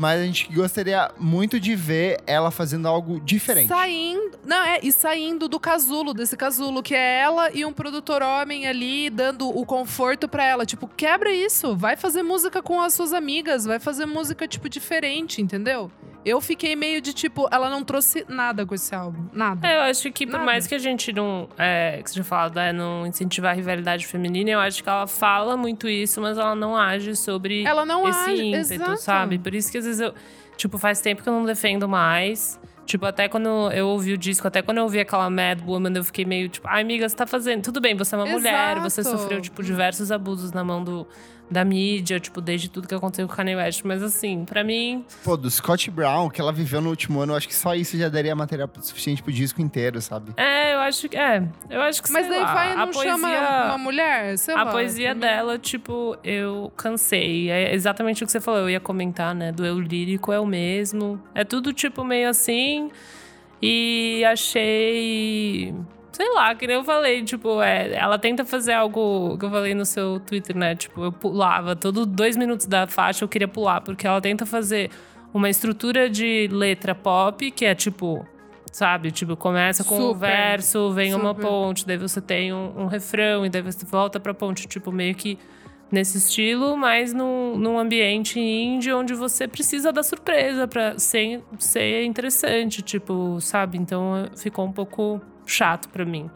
Mas a gente gostaria muito de ver ela fazendo algo diferente. Saindo. Não, é, e saindo do casulo, desse casulo, que é ela e um produtor homem ali dando o conforto pra ela. Tipo, quebra isso. Vai fazer música com as suas amigas, vai fazer música, tipo, diferente, entendeu? Eu fiquei meio de tipo, ela não trouxe nada com esse álbum. Nada. É, eu acho que por Nada. mais que a gente não. É, que você falou, né, não incentivar a rivalidade feminina, eu acho que ela fala muito isso, mas ela não age sobre Ela não esse age, ímpeto, exato. sabe? Por isso que às vezes eu. Tipo, faz tempo que eu não defendo mais. Tipo, até quando eu ouvi o disco, até quando eu ouvi aquela Mad Woman, eu fiquei meio tipo, ai, amiga, você tá fazendo. Tudo bem, você é uma mulher, você Exato. sofreu, tipo, diversos abusos na mão do, da mídia, tipo, desde tudo que aconteceu com o Kanye West. Mas assim, pra mim, Pô, do Scott Brown, que ela viveu no último ano, eu acho que só isso já daria material suficiente pro disco inteiro, sabe? é, eu acho que. É, eu acho que Mas sei daí lá, vai a não poesia, chama uma mulher, sei A lá. poesia mim- dela, tipo, eu cansei. É exatamente o que você falou. Eu ia comentar, né? Do eu lírico é o mesmo. É tudo, tipo, meio assim. E achei. Sei lá, que nem eu falei, tipo, é, ela tenta fazer algo que eu falei no seu Twitter, né? Tipo, eu pulava, todo dois minutos da faixa eu queria pular, porque ela tenta fazer uma estrutura de letra pop, que é tipo. Sabe? Tipo, começa com um Super, verso, vem uma super. ponte, daí você tem um, um refrão, e daí você volta pra ponte. Tipo, meio que nesse estilo, mas num, num ambiente indie onde você precisa da surpresa pra ser, ser interessante, tipo, sabe? Então eh, ficou um pouco chato pra mim.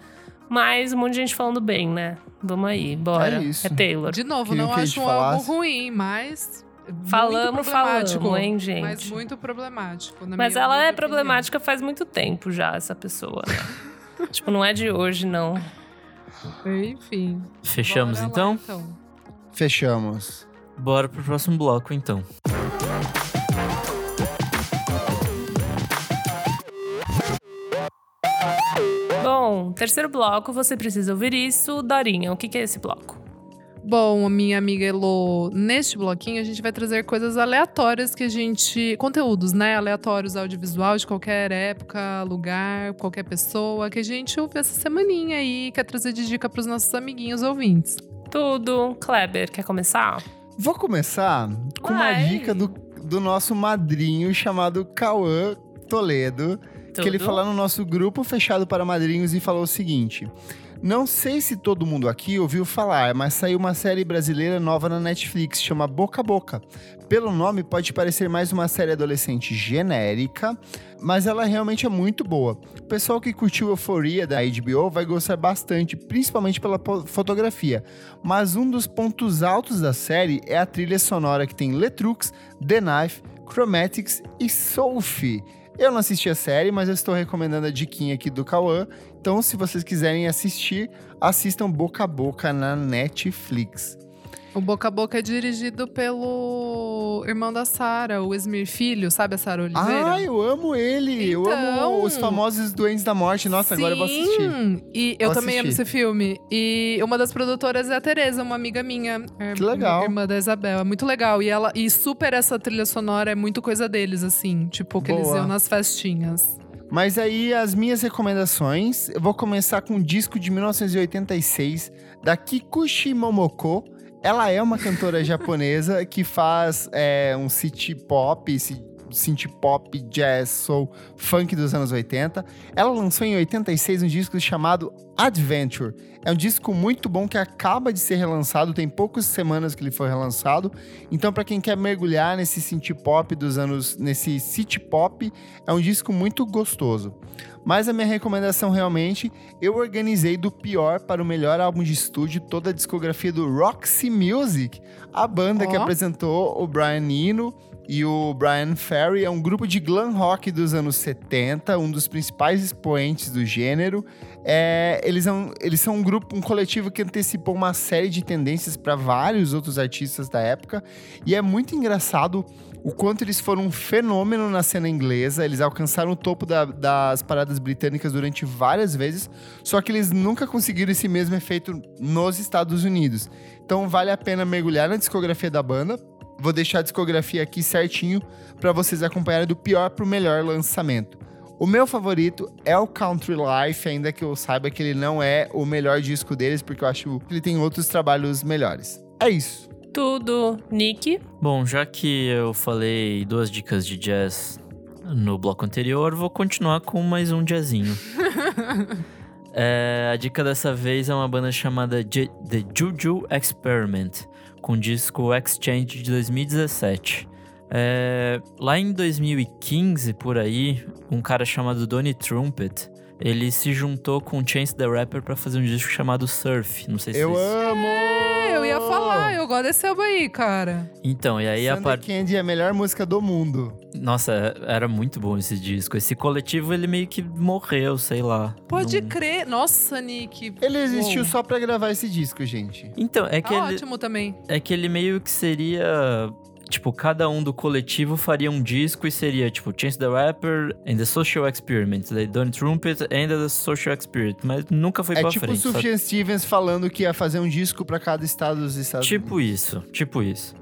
Mas um monte de gente falando bem, né? Vamos aí, bora. É isso. Taylor. De novo, não acho um álbum ruim, mas. Falamos, falamos, hein, gente? Mas muito problemático. na Mas minha ela é humilde problemática faz muito tempo já, essa pessoa, né? <laughs> tipo, não é de hoje, não. opinião. Enfim. Fechamos lá, então? então. Fechamos. Bora pro próximo bloco então. Bom, terceiro bloco, você precisa ouvir isso. Dorinha, o que, que é esse bloco? Bom, minha amiga Elo, neste bloquinho a gente vai trazer coisas aleatórias que a gente. Conteúdos, né? Aleatórios audiovisual de qualquer época, lugar, qualquer pessoa, que a gente ouve essa semaninha aí, quer trazer de dica pros nossos amiguinhos ouvintes. Tudo. Kleber, quer começar? Vou começar com uma dica do, do nosso madrinho chamado Cauã Toledo. Que ele Tudo. falou no nosso grupo fechado para madrinhos e falou o seguinte: Não sei se todo mundo aqui ouviu falar, mas saiu uma série brasileira nova na Netflix, chama Boca a Boca. Pelo nome, pode parecer mais uma série adolescente genérica, mas ela realmente é muito boa. O pessoal que curtiu Euforia da HBO vai gostar bastante, principalmente pela fotografia. Mas um dos pontos altos da série é a trilha sonora que tem Letrux, The Knife, Chromatics e Sophie. Eu não assisti a série, mas eu estou recomendando a diquinha aqui do Cauã. Então, se vocês quiserem assistir, assistam Boca a Boca na Netflix. O Boca a Boca é dirigido pelo irmão da Sara, o Esmir Filho, sabe a Sara Oliveira? Ah, eu amo ele! eu amo Então. os famosos Doentes da Morte. Nossa, agora eu vou assistir. Sim, E eu Vou também amo esse filme. E uma das produtoras é a Tereza, uma amiga minha. é, Que legal. Irmã da Isabel. É muito legal. E ela e super essa trilha sonora é muito coisa deles, assim. Tipo, que eles Boa. iam nas festinhas. Mas aí, as minhas recomendações, eu vou começar com um disco de 1986 da Kikuchi Momoko. Ela é uma cantora <laughs> japonesa que faz é, um city pop, ci- synth pop, jazz, soul, funk dos anos 80. Ela lançou em 86 um disco chamado Adventure. É um disco muito bom que acaba de ser relançado, tem poucas semanas que ele foi relançado. Então, para quem quer mergulhar nesse synth pop dos anos, nesse city pop, é um disco muito gostoso. Mas a minha recomendação realmente, eu organizei do pior para o melhor álbum de estúdio toda a discografia do Roxy Music, a banda que Ó. apresentou o Brian Eno e o Brian Ferry. É um grupo de glam rock dos anos 70, um dos principais expoentes do gênero. É, eles, são, eles são um grupo, um coletivo que antecipou uma série de tendências para vários outros artistas da época. E é muito engraçado o quanto eles foram um fenômeno na cena inglesa. Eles alcançaram o topo da- das paradas britânicas durante várias vezes, só que eles nunca conseguiram esse mesmo efeito nos Estados Unidos. Então vale a pena mergulhar na discografia da banda. Vou deixar a discografia aqui certinho para vocês acompanharem do pior pro melhor lançamento. O meu favorito é o Country Life, ainda que eu saiba que ele não é o melhor disco deles, porque eu acho que ele tem outros trabalhos melhores. É isso. Tudo. Nick. Bom, já que eu falei duas dicas de jazz no bloco anterior, vou continuar com mais um jazzinho. <laughs> É, a dica dessa vez é uma banda chamada J- The Juju Experiment, com o disco Exchange de 2017. É, lá em 2015, por aí, um cara chamado Donny Trumpet, ele se juntou com Chance the Rapper pra fazer um disco chamado Surf. Não sei se Eu vocês... amo! É, eu ia falar, eu gosto desse álbum aí, cara. Então, e aí a Sunday parte... Candy é a melhor música do mundo. Nossa, era muito bom esse disco. Esse coletivo, ele meio que morreu, sei lá. Pode Não- crer. Nossa, Nick. Ele existiu Uou. só pra gravar esse disco, gente. Então, é que, Tá ele, ótimo também. é que ele meio que seria... Tipo, cada um do coletivo faria um disco e seria, tipo, Chance the Rapper and the Social Experiment. Daí Donny Trumpet and the Social Experiment. Mas nunca foi é pra tipo o frente. sabe? Sufjan Stevens falando que ia fazer um disco pra cada estado dos Estados Tipo isso, tipo isso.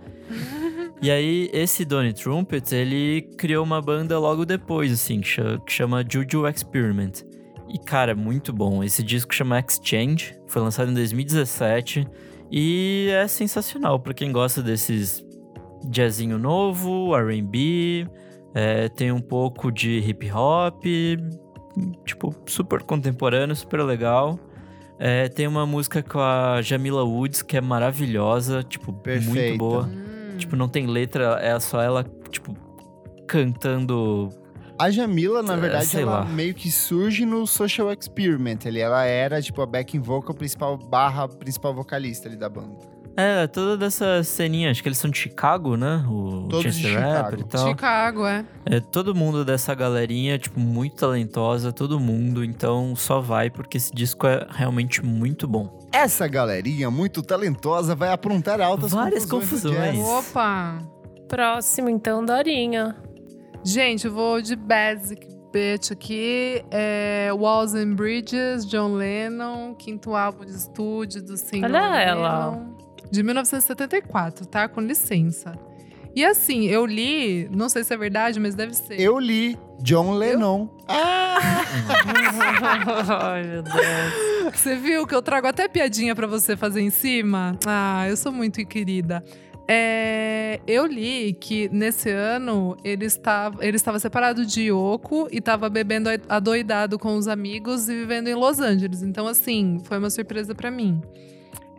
E aí, esse Donny Trumpet, ele criou uma banda logo depois, assim, que cha- que chama Juju Experiment. E, cara, muito bom. Esse disco chama Exchange, foi lançado em 2017 e é sensacional pra quem gosta desses jazzinho novo, R&B, é, tem um pouco de hip hop. tipo, super contemporâneo, super legal. É, tem uma música com a Jamila Woods que é maravilhosa, tipo, Perfeita. muito boa. Tipo, não tem letra, é só ela, tipo, cantando. A Jamila, na É, verdade, sei ela lá. meio que surge no Social Experiment. Ali, ela era, tipo, a backing vocal principal barra principal vocalista ali da banda. É, toda dessa ceninha, acho que eles são de Chicago, né? O Todos Chance de the Rapper Chicago. e tal. Chicago, é. É, todo mundo dessa galerinha, tipo, muito talentosa, todo mundo. Então só vai porque esse disco é realmente muito bom. Essa galerinha muito talentosa vai aprontar altas Várias confusões. confusões. Opa! Próximo, então, Dorinha. Gente, eu vou de Basic Bitch aqui. É Walls and Bridges, John Lennon, quinto álbum de estúdio do single. Olha ela. De 1974, tá? Com licença. E assim, eu li, não sei se é verdade, mas deve ser. Eu li John Lennon. Ah! <laughs> Ai, meu Deus. Você viu que eu trago até piadinha pra você fazer em cima? Ah, eu sou muito querida. É, eu li que nesse ano ele estava, ele estava separado de Yoko e estava bebendo adoidado com os amigos e vivendo em Los Angeles. Então, assim, foi uma surpresa pra mim.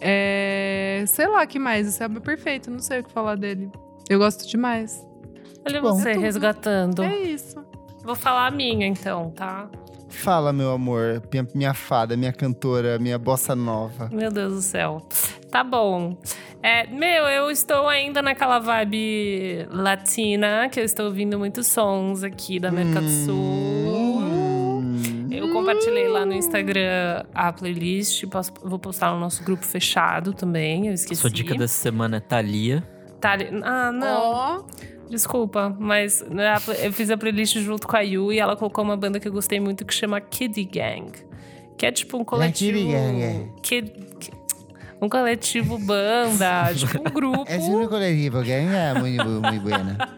É, sei lá que mais, esse álbum é perfeito, não sei o que falar dele. Eu gosto demais. Olha Bom. você resgatando. É isso. Vou falar a minha, então, tá? Fala, meu amor, minha, minha fada, minha cantora, minha bossa nova. Meu Deus do céu. Tá bom. É, meu, eu estou ainda naquela vibe latina, que eu estou ouvindo muitos sons aqui da América do Sul. Eu compartilhei lá no Instagram a playlist. posso- vou postar no nosso grupo fechado também. Eu esqueci. Sua dica dessa semana é Thalia. Ali- Ah, não. Ó, Desculpa, mas né, eu fiz a playlist junto com a Yu e ela colocou uma banda que eu gostei muito que chama Kid Gang. Que é tipo um coletivo. Kid Gang, é. Kid- ki- um coletivo banda, <laughs> tipo um grupo. É um coletivo, que é muito, muito buena. <laughs>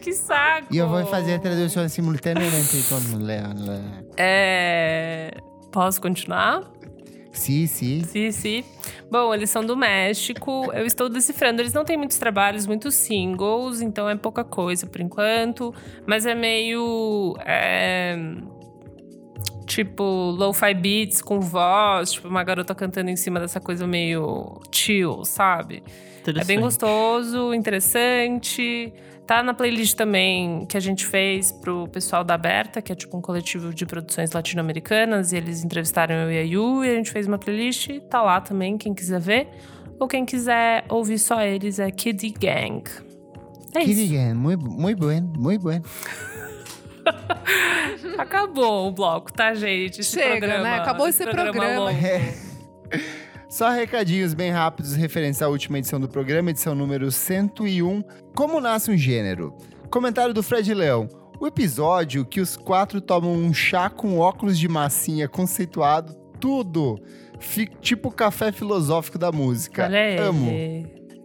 Que saco! E eu vou fazer a tradução simultaneamente com É. Posso continuar? Sim, sim. Sim, sim. Bom, eles são do México. Eu estou decifrando. Eles não têm muitos trabalhos, muitos singles, então é pouca coisa por enquanto. Mas é meio. é, Tipo, lo-fi beats com voz, tipo, uma garota cantando em cima dessa coisa meio chill, sabe? É bem gostoso, interessante. Tá na playlist também que a gente fez pro pessoal da Aberta, que é tipo um coletivo de produções latino-americanas, e eles entrevistaram eu e a Yu, e a gente fez uma playlist, tá lá também, quem quiser ver. Ou quem quiser ouvir só eles, é Kid Gang. É Kid. Gang, muito, muito bom, muito bom. <laughs> Acabou o bloco, tá, gente? Esse Chega, programa, né? Acabou esse programa. longo. <laughs> Só recadinhos bem rápidos referentes à última edição do programa, edição número 101. Como nasce um gênero? Comentário do Fred Leão. O episódio que os quatro tomam um chá com óculos de massinha conceituado, tudo. Fi- tipo café filosófico da música. Olha. Amo.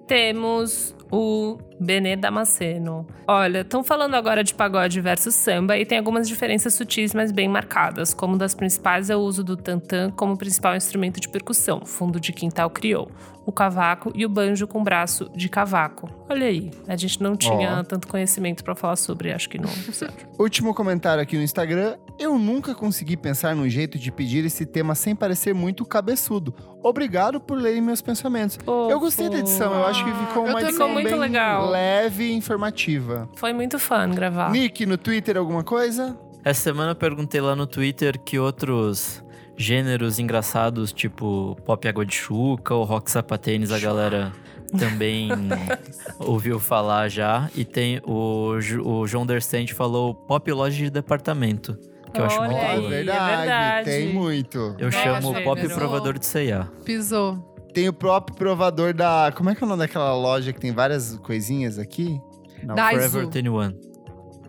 Temos o Benê Damasceno. Olha, estão falando agora de pagode versus samba e tem algumas diferenças sutis, mas bem marcadas. Como das principais é o uso do tantã como principal instrumento de percussão, fundo de quintal criou. O cavaco e o banjo com braço de cavaco. Olha aí, a gente não tinha Ó. tanto conhecimento pra falar sobre, acho que não. <laughs> Último comentário aqui no Instagram. Eu nunca consegui pensar num jeito de pedir esse tema sem parecer muito cabeçudo. Obrigado por lerem meus pensamentos. Eu gostei da edição, eu acho que ficou Eu uma também. edição Ficou muito bem legal. Leve e informativa. Foi muito fã gravar. Nick, no Twitter, alguma coisa? Essa semana eu perguntei lá no Twitter que outros gêneros engraçados, tipo pop água de chuca ou rock sapatênis, a galera <laughs> também <laughs> ouviu falar já. E tem o, o João Derstente falou pop loja de departamento, que eu acho Olha muito Ó, aí, bom. é é verdade, verdade. tem muito. Eu É, chamo pop provador de C&A. pisou. Tem o próprio provador da... Como é que é o nome daquela loja que tem várias coisinhas aqui? Não. Da- Forever Daiso. 21.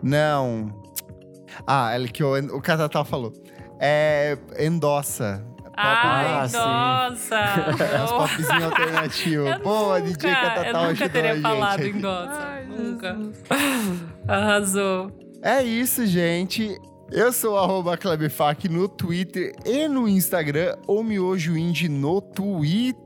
Não. Ah, ela que o, o Catatal falou. É... Endossa. Ai, Ah, sim. nossa! <laughs> As popzinho alternativo. Eu Boa, nunca, DJ Catatal Eu nunca a teria falado em Gossa. Ai, Nunca. Jesus. <laughs> Arrasou. É isso, gente. Eu sou o arroba Klebefac no Twitter e no Instagram, ou Miojo Indie no Twitter.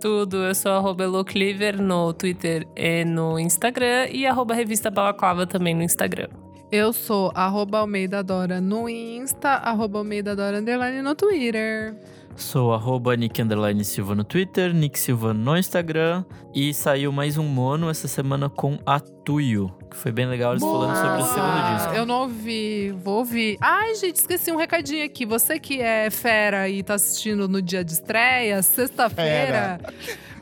Tudo. Eu sou arroba Elocliver no Twitter e no Instagram. E arroba Revista Balaclava também no Instagram. Eu sou arroba Almeida Dora no Insta, arroba Almeida Dora underline no Twitter. Sou arroba Nick Underline Silva no Twitter, Nick Silva no Instagram. E saiu mais um mono essa semana com a Tuyo, que foi bem legal eles falando sobre o segundo disco. Eu não ouvi, vou ouvir. Ai, gente, esqueci um recadinho aqui. Você que é fera e tá assistindo no dia de estreia, sexta-feira.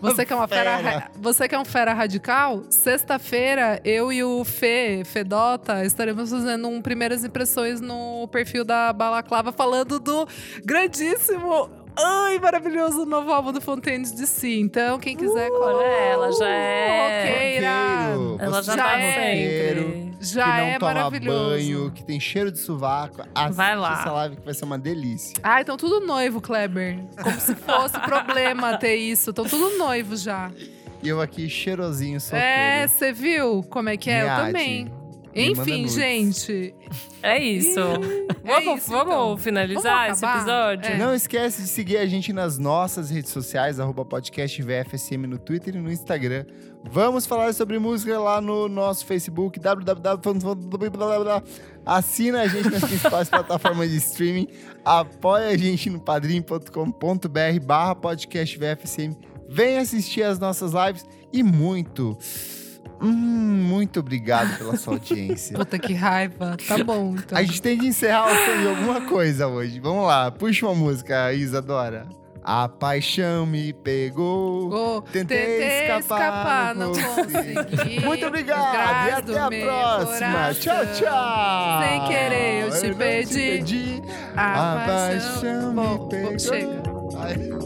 Você que é uma fera, Fera. ra- você que é um fera radical, sexta-feira eu e o Fê, Fedota, estaremos fazendo um primeiras impressões no perfil da Balaclava falando do grandíssimo, ai, maravilhoso novo álbum do Fontaines de Si. Então, quem quiser Olha, ela já é- roqueira. Ela já Já tá é. sempre. Já que não é toma maravilhoso. banho, que tem cheiro de sovaco. Assiste Vai lá. essa live que vai ser uma delícia. Ah, então tudo noivo, Kleber. Como se fosse problema ter isso. Estão tudo noivo já. E eu aqui cheirosinho, solteiro. É, você viu como é que é? Eu também. Enfim, gente. É isso. <laughs> É vamos isso, vamos então. finalizar Vamos esse episódio? É. Não esquece de seguir a gente nas nossas redes sociais, arroba podcast VFSM no Twitter e no Instagram. Vamos falar sobre música lá no nosso Facebook, www. Assina a gente nas principais <laughs> plataformas de streaming, apoia a gente no padrim.com.br barra podcast VFSM. Vem assistir as nossas lives e muito, hum, muito obrigado pela sua audiência. <laughs> Puta que raiva. Tá bom, então. A gente tem que encerrar o alguma coisa hoje. Vamos lá, puxa uma música, Isadora. A paixão me pegou. Oh, Tentei escapar, não não consegui. Muito obrigado e até a próxima. coração. Tchau, tchau. Sem querer eu te não pedi. pedi. A, A paixão me Bom, pegou. chega. Ai.